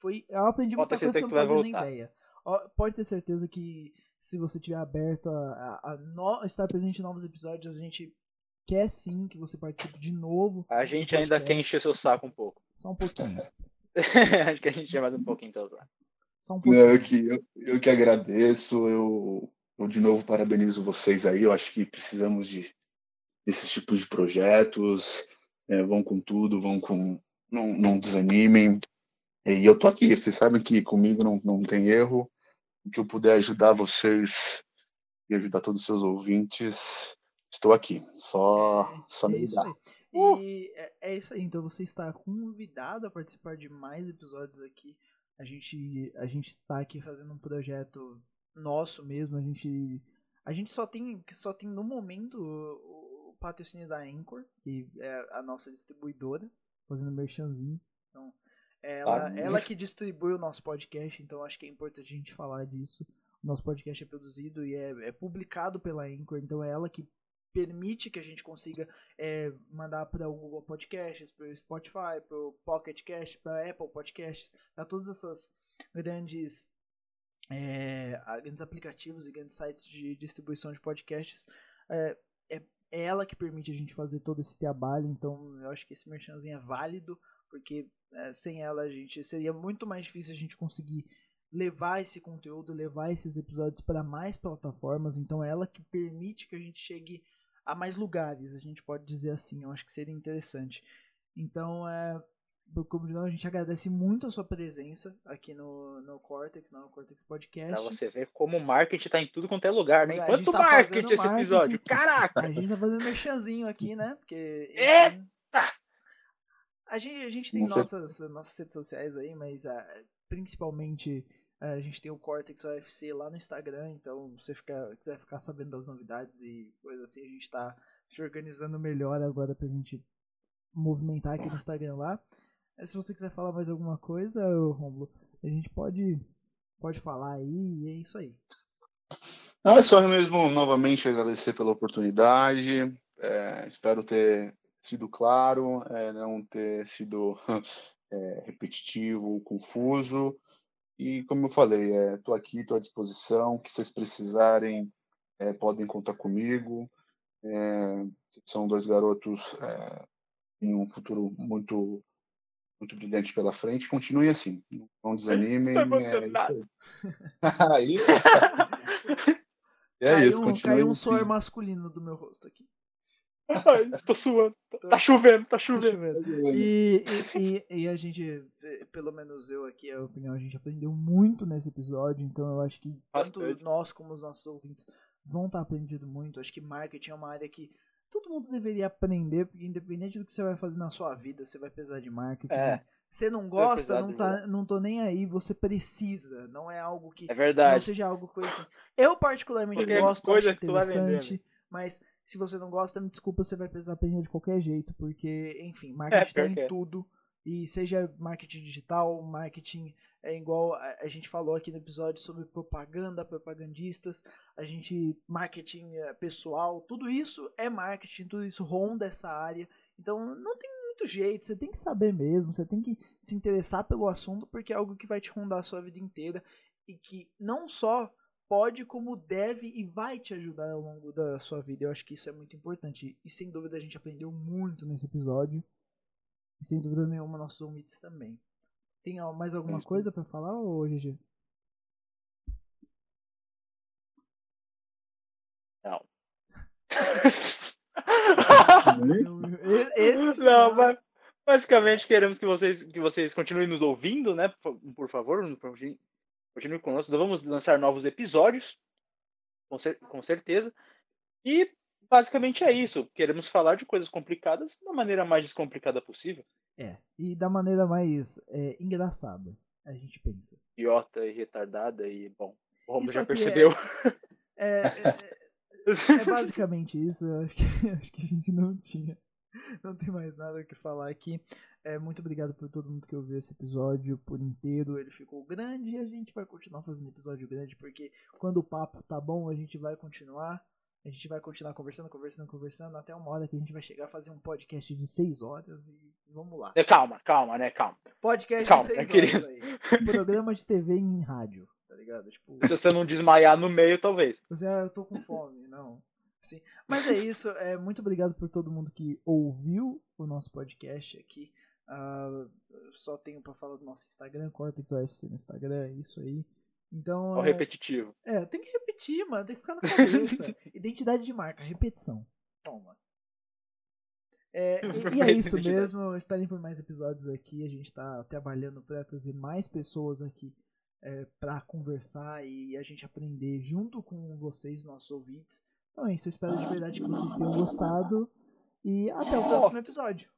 Foi, eu aprendi muita coisa que eu não fazia nem ideia. Pode ter certeza que se você estiver aberto a, a, a no, estar presente em novos episódios, a gente quer sim que você participe de novo. A gente ainda quer encher seu saco um pouco. Só um pouquinho. Acho que a gente quer mais um pouquinho seu saco. Só um pouquinho. eu, que, eu, eu que agradeço. Eu, eu de novo parabenizo vocês aí. Eu acho que precisamos de desses tipos de projetos. É, vão com tudo, vão com. Não, não desanimem. E eu tô aqui. Vocês sabem que comigo não, não tem erro. O que eu puder ajudar vocês e ajudar todos os seus ouvintes, Estou aqui, só, é, só me é Uh! E é, é, isso aí, então você está convidado a participar de mais episódios aqui. A gente a gente está aqui fazendo um projeto nosso mesmo, a gente a gente só tem só tem no momento o, o patrocínio da Anchor, que é a nossa distribuidora, fazendo merchanzinho. Então, ela, ah, ela que distribui o nosso podcast, então acho que é importante a gente falar disso. O nosso podcast é produzido e é, é publicado pela Anchor, então é ela que permite que a gente consiga é, mandar para o Google Podcasts, para o Spotify, para o Pocket Cast, para Apple Podcasts, para todas essas grandes, é, grandes aplicativos e grandes sites de distribuição de podcasts. É, é, é, ela que permite a gente fazer todo esse trabalho, então eu acho que esse merchanzinho é válido, porque é, sem ela a gente seria muito mais difícil a gente conseguir levar esse conteúdo, levar esses episódios para mais plataformas. Então, é ela que permite que a gente chegue a mais lugares, a gente pode dizer assim. Eu acho que seria interessante. Então, é, como de novo, a gente agradece muito a sua presença aqui no, no Cortex, no Cortex Podcast. Pra você ver como o marketing tá em tudo quanto é lugar, né? Quanto tá marketing esse marketing, episódio? Caraca! A gente tá fazendo merchanzinho aqui, né? Porque. Eita! A gente, a gente tem nossas, nossas redes sociais aí, mas uh, principalmente é, a gente tem o Cortex UFC lá no Instagram, então se você ficar, quiser ficar sabendo das novidades e coisas assim, a gente está se organizando melhor agora pra gente movimentar aqui no Instagram lá. É, se você quiser falar mais alguma coisa, Romulo, a gente pode, pode falar aí e é isso aí. Não, é só mesmo novamente agradecer pela oportunidade. É, espero ter sido claro, é, não ter sido é, repetitivo, confuso. E como eu falei, estou é, aqui, estou à disposição. que vocês precisarem, é, podem contar comigo. É, são dois garotos é, em um futuro muito muito brilhante pela frente. Continuem assim, não desanimem. Estou emocionado. É aí, é caiu isso, um, Caiu um suor masculino do meu rosto aqui. Ai, estou suando. Tá chovendo, tá chovendo. Tá chovendo. E, e, e, e, a gente, pelo menos eu aqui, a opinião, a gente aprendeu muito nesse episódio, então eu acho que tanto Bastante. nós como os nossos ouvintes vão estar aprendendo muito. Acho que marketing é uma área que todo mundo deveria aprender, porque independente do que você vai fazer na sua vida, você vai precisar de marketing. É. Você não gosta, não, tá, não tô nem aí, você precisa. Não é algo que. É verdade. Não seja algo coisa assim. Eu, particularmente, porque gosto, coisa acho interessante, mas se você não gosta, me desculpa, você vai precisar aprender de qualquer jeito, porque, enfim, marketing é, tem é. tudo. E seja marketing digital, marketing é igual a, gente falou aqui no episódio sobre propaganda, propagandistas, a gente marketing é, pessoal, tudo isso é marketing, tudo isso ronda essa área. Então não tem muito jeito, você tem que saber mesmo, você tem que se interessar pelo assunto, porque é algo que vai te rondar a sua vida inteira e que não só pode, como deve e vai te ajudar ao longo da sua vida. Eu acho que isso é muito importante. E sem dúvida a gente aprendeu muito nesse episódio. E sem dúvida nenhuma nossos ouvintes também. Tem mais alguma coisa para falar, ou GG? Não. Esse não, mas basicamente queremos que vocês, que vocês continuem nos ouvindo, né? Por favor, continue conosco. Vamos lançar novos episódios, com, cer com certeza. E basicamente é isso. Queremos falar de coisas complicadas da maneira mais descomplicada possível. É, e da maneira mais é, engraçada, a gente pensa. Idiota e retardada e, bom, o Romulo já percebeu. É, é, é, é, basicamente isso. Eu acho que, acho que a gente não tinha. Não tem mais nada o que falar aqui. É, muito obrigado por todo mundo que ouviu esse episódio por inteiro. Ele ficou grande e a gente vai continuar fazendo episódio grande, porque quando o papo tá bom, a gente vai continuar. A gente vai continuar conversando, conversando, conversando, até uma hora que a gente vai chegar a fazer um podcast de 6 horas e vamos lá. É, calma, calma, né? Calma. Podcast calma, de 6 né, horas aí. Programa de TV em rádio, tá ligado? Tipo, Se você não desmaiar no meio, talvez. Você, ah, eu tô com fome, não. Sim. Mas é isso, é, muito obrigado por todo mundo que ouviu o nosso podcast aqui. Uh, só tenho para falar do nosso Instagram, Cortex UFC no Instagram, é isso aí. Então, é, repetitivo. É, tem que repetir, mano, tem que ficar na cabeça. Identidade de marca, repetição. Toma. É, e, e, é isso mesmo. Esperem por mais episódios aqui. A gente tá trabalhando para trazer mais pessoas aqui é, para conversar e a gente aprender junto com vocês, nossos ouvintes. Então é isso. Eu espero de verdade que vocês tenham gostado. E até o próximo episódio.